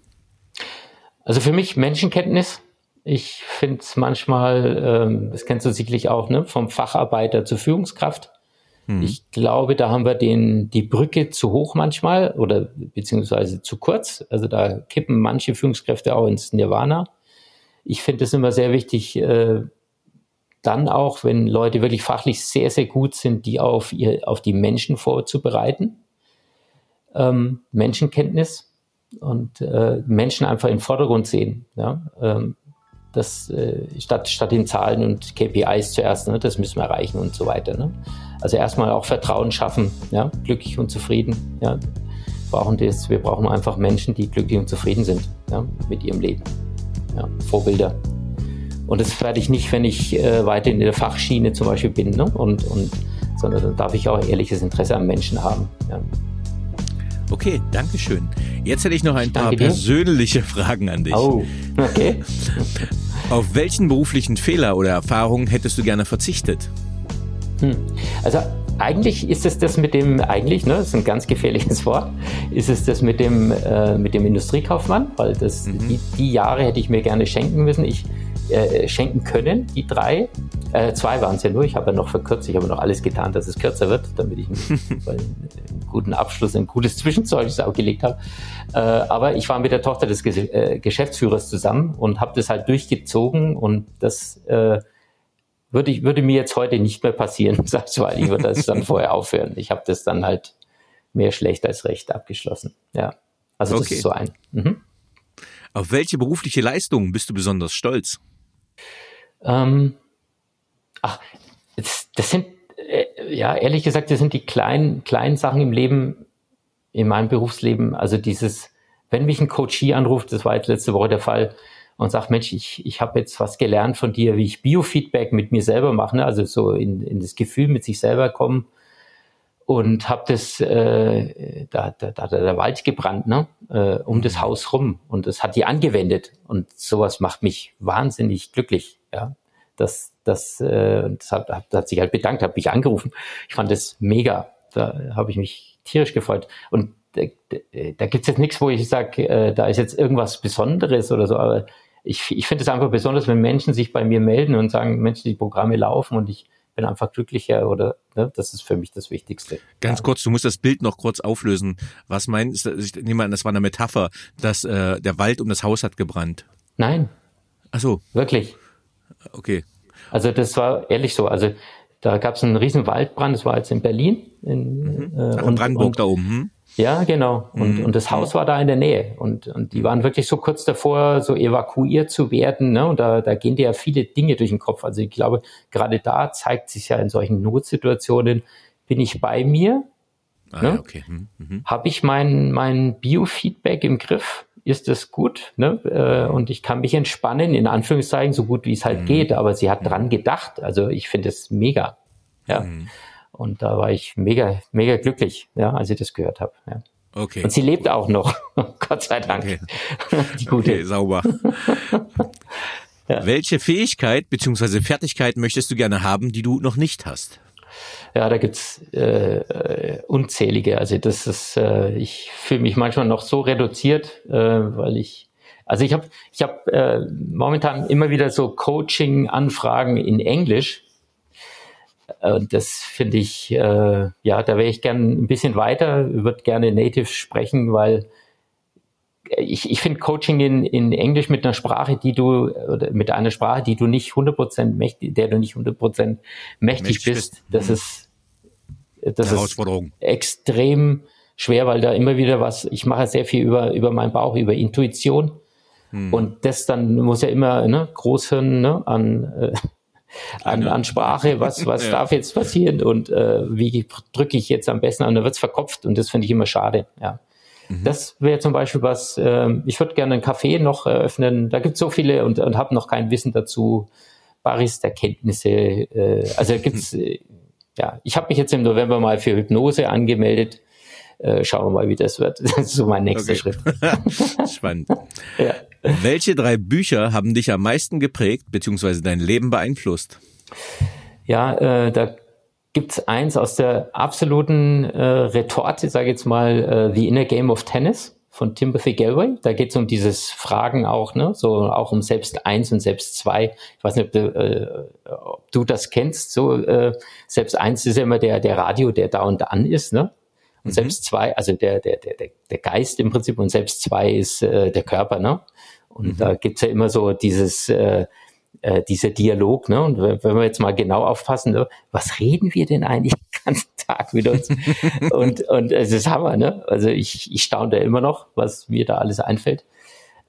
Also für mich Menschenkenntnis. Ich finde es manchmal, ähm, das kennst du sicherlich auch, ne, vom Facharbeiter zur Führungskraft. Mhm. Ich glaube, da haben wir den, die Brücke zu hoch manchmal oder beziehungsweise zu kurz. Also da kippen manche Führungskräfte auch ins Nirvana. Ich finde es immer sehr wichtig, äh, dann auch, wenn Leute wirklich fachlich sehr, sehr gut sind, die auf, ihr, auf die Menschen vorzubereiten. Ähm, Menschenkenntnis und äh, Menschen einfach im Vordergrund sehen. Ja? Ähm, das, äh, statt, statt den Zahlen und KPIs zuerst, ne, das müssen wir erreichen und so weiter. Ne? Also erstmal auch Vertrauen schaffen, ja, glücklich und zufrieden. Ja, brauchen das, wir brauchen einfach Menschen, die glücklich und zufrieden sind ja, mit ihrem Leben. Ja, Vorbilder. Und das werde ich nicht, wenn ich äh, weiter in der Fachschiene zum Beispiel bin, ne? und, und, sondern dann darf ich auch ehrliches Interesse am Menschen haben. Ja. Okay, danke schön. Jetzt hätte ich noch ein paar persönliche Fragen an dich. Oh, okay. Auf welchen beruflichen Fehler oder Erfahrungen hättest du gerne verzichtet? Hm. Also eigentlich ist es das mit dem, eigentlich, ne, das ist ein ganz gefährliches Wort, ist es das mit dem, äh, mit dem Industriekaufmann, weil das, mhm. die, die Jahre hätte ich mir gerne schenken müssen. Ich äh, schenken können, die drei. Äh, zwei waren es ja nur, ich habe ja noch verkürzt, ich habe noch alles getan, dass es kürzer wird, damit ich einen, einen guten Abschluss, ein gutes Zwischenzeugnis auch gelegt habe. Äh, aber ich war mit der Tochter des Ge äh, Geschäftsführers zusammen und habe das halt durchgezogen und das äh, würde, ich, würde mir jetzt heute nicht mehr passieren, sagst du, weil ich würde das dann vorher aufhören. Ich habe das dann halt mehr schlecht als recht abgeschlossen. Ja, also das okay. ist so ein. Mhm. Auf welche berufliche Leistung bist du besonders stolz? Ähm, ach, das, sind, äh, ja, ehrlich gesagt, das sind die kleinen, kleinen Sachen im Leben, in meinem Berufsleben. Also dieses, wenn mich ein Coachie anruft, das war jetzt letzte Woche der Fall, und sagt, Mensch, ich, ich habe jetzt was gelernt von dir, wie ich Biofeedback mit mir selber mache, ne? also so in, in das Gefühl mit sich selber kommen und habe das, äh, da, da, da hat der Wald gebrannt, ne? äh, um das Haus rum. Und das hat die angewendet. Und sowas macht mich wahnsinnig glücklich, ja, das, das, äh, das hat, hat, hat sich halt bedankt, hat mich angerufen, ich fand das mega, da habe ich mich tierisch gefreut. Und da, da gibt es jetzt nichts, wo ich sage, äh, da ist jetzt irgendwas Besonderes oder so, aber ich, ich finde es einfach besonders, wenn Menschen sich bei mir melden und sagen, Mensch, die Programme laufen und ich bin einfach glücklicher oder ne, das ist für mich das Wichtigste. Ganz kurz, du musst das Bild noch kurz auflösen. Was meinst du? Ich nehme an, das war eine Metapher, dass äh, der Wald um das Haus hat gebrannt. Nein. Ach so. Wirklich. Okay. Also das war ehrlich so. Also da gab es einen riesen Waldbrand, das war jetzt in Berlin. In, mhm. äh, Ach, in Brandenburg und, da oben. Hm? Ja, genau. Und, mhm. und das Haus war da in der Nähe. Und, und die waren wirklich so kurz davor, so evakuiert zu werden. Ne? Und da, da gehen dir ja viele Dinge durch den Kopf. Also ich glaube, gerade da zeigt sich ja in solchen Notsituationen, bin ich bei mir? Ah, ne? okay. Mhm. mhm. Habe ich mein, mein Biofeedback im Griff? Ist das gut? Ne? Äh, und ich kann mich entspannen, in Anführungszeichen, so gut wie es halt mhm. geht. Aber sie hat mhm. dran gedacht. Also ich finde es mega. Ja. Und da war ich mega, mega glücklich, ja, als ich das gehört habe. Ja. Okay. Und sie lebt auch noch, Gott sei Dank. Okay. Die gute. Okay, sauber. ja. Welche Fähigkeit bzw. Fertigkeit möchtest du gerne haben, die du noch nicht hast? Ja, da gibt's äh, äh, unzählige. Also das ist, äh, ich fühle mich manchmal noch so reduziert, äh, weil ich, also ich habe, ich habe äh, momentan immer wieder so Coaching-Anfragen in Englisch und das finde ich, äh, ja, da wäre ich gern ein bisschen weiter, würde gerne Native sprechen, weil ich, ich finde Coaching in, in Englisch mit einer Sprache, die du, oder mit einer Sprache, die du nicht 100% mächtig, der du nicht 100% mächtig, mächtig bist, das mhm. ist, das ist extrem schwer, weil da immer wieder was, ich mache sehr viel über, über meinen Bauch, über Intuition. Hm. Und das dann muss ja immer ne, Großhirn ne, an, äh, an, an Sprache, was, was ja. darf jetzt passieren und äh, wie drücke ich jetzt am besten an, da wird's verkopft und das finde ich immer schade. Ja. Mhm. Das wäre zum Beispiel was, äh, ich würde gerne ein Café noch eröffnen, da gibt's so viele und, und habe noch kein Wissen dazu. Barista-Kenntnisse, äh, also gibt's, äh, ja, ich habe mich jetzt im November mal für Hypnose angemeldet. Äh, schauen wir mal, wie das wird. Das ist so mein nächster okay. Schritt. Spannend. ja. Welche drei Bücher haben dich am meisten geprägt bzw. dein Leben beeinflusst? Ja, äh, da gibt's eins aus der absoluten äh, Retorte, sage ich jetzt mal, äh, The Inner Game of Tennis von Timothy Galway. Da geht es um dieses Fragen auch, ne? So auch um selbst eins und selbst zwei. Ich weiß nicht, ob du, äh, ob du das kennst. So äh, selbst eins ist ja immer der der Radio, der da und an ist, ne? Und mhm. selbst zwei, also der der der der Geist im Prinzip und selbst zwei ist äh, der Körper, ne? Und mhm. da gibt's ja immer so dieses äh, äh, dieser Dialog, ne? Und wenn wir jetzt mal genau aufpassen, ne? was reden wir denn eigentlich den ganzen Tag mit uns? und, und es ist Hammer, ne? Also ich, ich staune da immer noch, was mir da alles einfällt.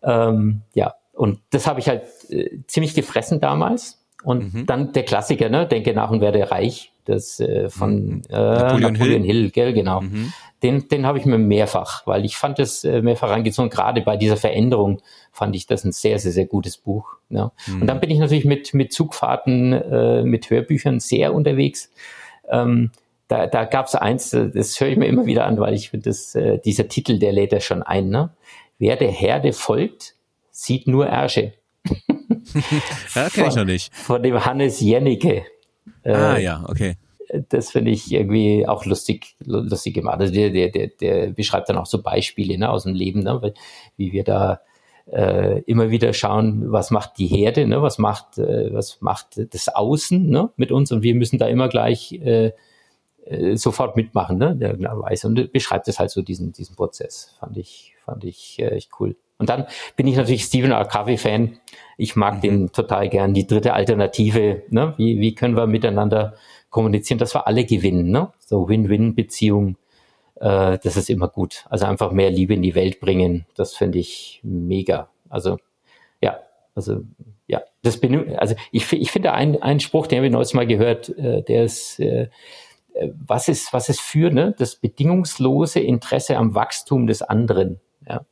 Ähm, ja, und das habe ich halt äh, ziemlich gefressen damals. Und mhm. dann der Klassiker, ne? Denke nach und werde reich. Das äh, von mhm. äh, Napoleon, Napoleon Hill. Hill, gell, genau. Mhm. Den, den habe ich mir mehrfach, weil ich fand das äh, mehrfach reingezogen. Gerade bei dieser Veränderung fand ich das ein sehr, sehr, sehr gutes Buch. Ja. Mhm. Und dann bin ich natürlich mit, mit Zugfahrten, äh, mit Hörbüchern sehr unterwegs. Ähm, da, da gab es eins, äh, das höre ich mir immer wieder an, weil ich finde, äh, dieser Titel, der lädt ja schon ein. Ne? Wer der Herde folgt, sieht nur Ärsche. ja, kenne ich noch nicht. Von dem Hannes Jennecke. Äh, ah ja, okay. Das finde ich irgendwie auch lustig, lustig gemacht. Also der, der, der, der beschreibt dann auch so Beispiele ne, aus dem Leben, ne, wie wir da äh, immer wieder schauen, was macht die Herde, ne, was macht, äh, was macht das Außen ne, mit uns und wir müssen da immer gleich äh, äh, sofort mitmachen, ne, der weiß und beschreibt es halt so diesen diesen Prozess. Fand ich fand ich äh, echt cool. Und dann bin ich natürlich Stephen R. Covey Fan. Ich mag mhm. den total gern. Die dritte Alternative, ne? Wie, wie können wir miteinander kommunizieren, dass wir alle gewinnen, ne? So Win-Win-Beziehung, äh, das ist immer gut. Also einfach mehr Liebe in die Welt bringen, das finde ich mega. Also ja, also ja, das bin also ich, ich finde einen, einen Spruch, den habe ich neues Mal gehört, äh, der ist äh, äh, was ist, was ist für ne? das bedingungslose Interesse am Wachstum des anderen. Ja.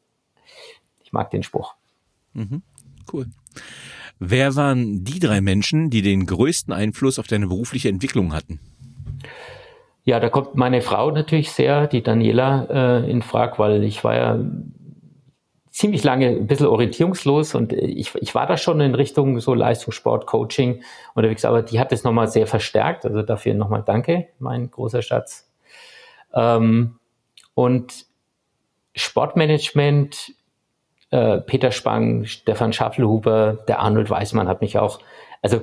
Ich mag den Spruch. Mhm. Cool. Wer waren die drei Menschen, die den größten Einfluss auf deine berufliche Entwicklung hatten? Ja, da kommt meine Frau natürlich sehr, die Daniela, äh, in Frage, weil ich war ja ziemlich lange ein bisschen orientierungslos und ich, ich war da schon in Richtung so Leistungssport, Coaching unterwegs, aber die hat das nochmal sehr verstärkt. Also dafür nochmal danke, mein großer Schatz. Ähm, und Sportmanagement äh, Peter Spang, Stefan Schaffelhuber, der Arnold Weismann hat mich auch, also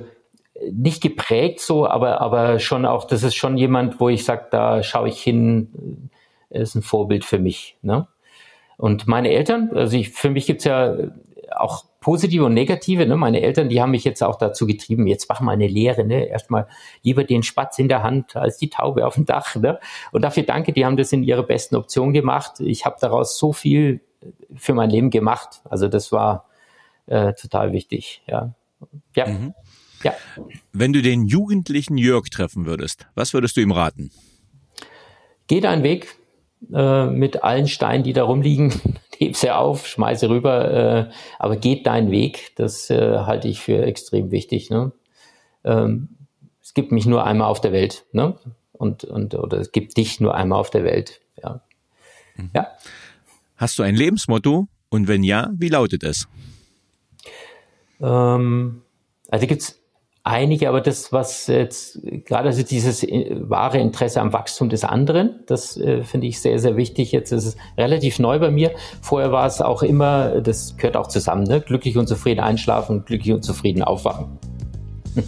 nicht geprägt so, aber, aber schon auch, das ist schon jemand, wo ich sage, da schaue ich hin, ist ein Vorbild für mich. Ne? Und meine Eltern, also ich, für mich gibt's ja auch positive und negative. Ne? Meine Eltern, die haben mich jetzt auch dazu getrieben, jetzt mach mal eine Lehre, ne? erstmal lieber den Spatz in der Hand als die Taube auf dem Dach. Ne? Und dafür danke, die haben das in ihrer besten Option gemacht. Ich habe daraus so viel für mein Leben gemacht. Also das war äh, total wichtig. Ja. Ja. Mhm. ja. Wenn du den jugendlichen Jörg treffen würdest, was würdest du ihm raten? Geh deinen Weg äh, mit allen Steinen, die da rumliegen. Heb sie auf, schmeiße rüber, äh, aber geht deinen Weg. Das äh, halte ich für extrem wichtig. Ne? Ähm, es gibt mich nur einmal auf der Welt, ne? Und, und oder es gibt dich nur einmal auf der Welt. Ja. Mhm. ja. Hast du ein Lebensmotto? Und wenn ja, wie lautet es? Ähm, also gibt es einige, aber das, was jetzt gerade also dieses äh, wahre Interesse am Wachstum des anderen, das äh, finde ich sehr, sehr wichtig. Jetzt ist es relativ neu bei mir. Vorher war es auch immer, das gehört auch zusammen, ne? glücklich und zufrieden einschlafen, glücklich und zufrieden aufwachen.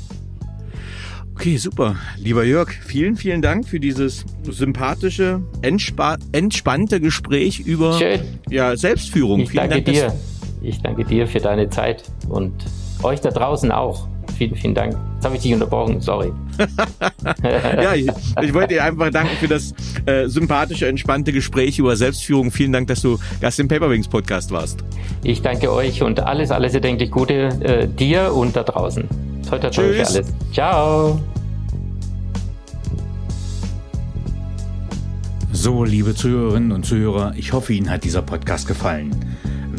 Okay, super. Lieber Jörg, vielen, vielen Dank für dieses sympathische, entspa entspannte Gespräch über Ja, Selbstführung. Ich vielen danke Dank, dir. Ich danke dir für deine Zeit und euch da draußen auch. Vielen, vielen Dank. Jetzt habe ich dich unterbrochen, sorry. ja, ich, ich, wollte dir einfach danken für das äh, sympathische, entspannte Gespräch über Selbstführung. Vielen Dank, dass du Gast im Paperwings Podcast warst. Ich danke euch und alles, alles erdenklich Gute äh, dir und da draußen. Toi, toi, toi für alles. Ciao. So, liebe Zuhörerinnen und Zuhörer, ich hoffe, Ihnen hat dieser Podcast gefallen.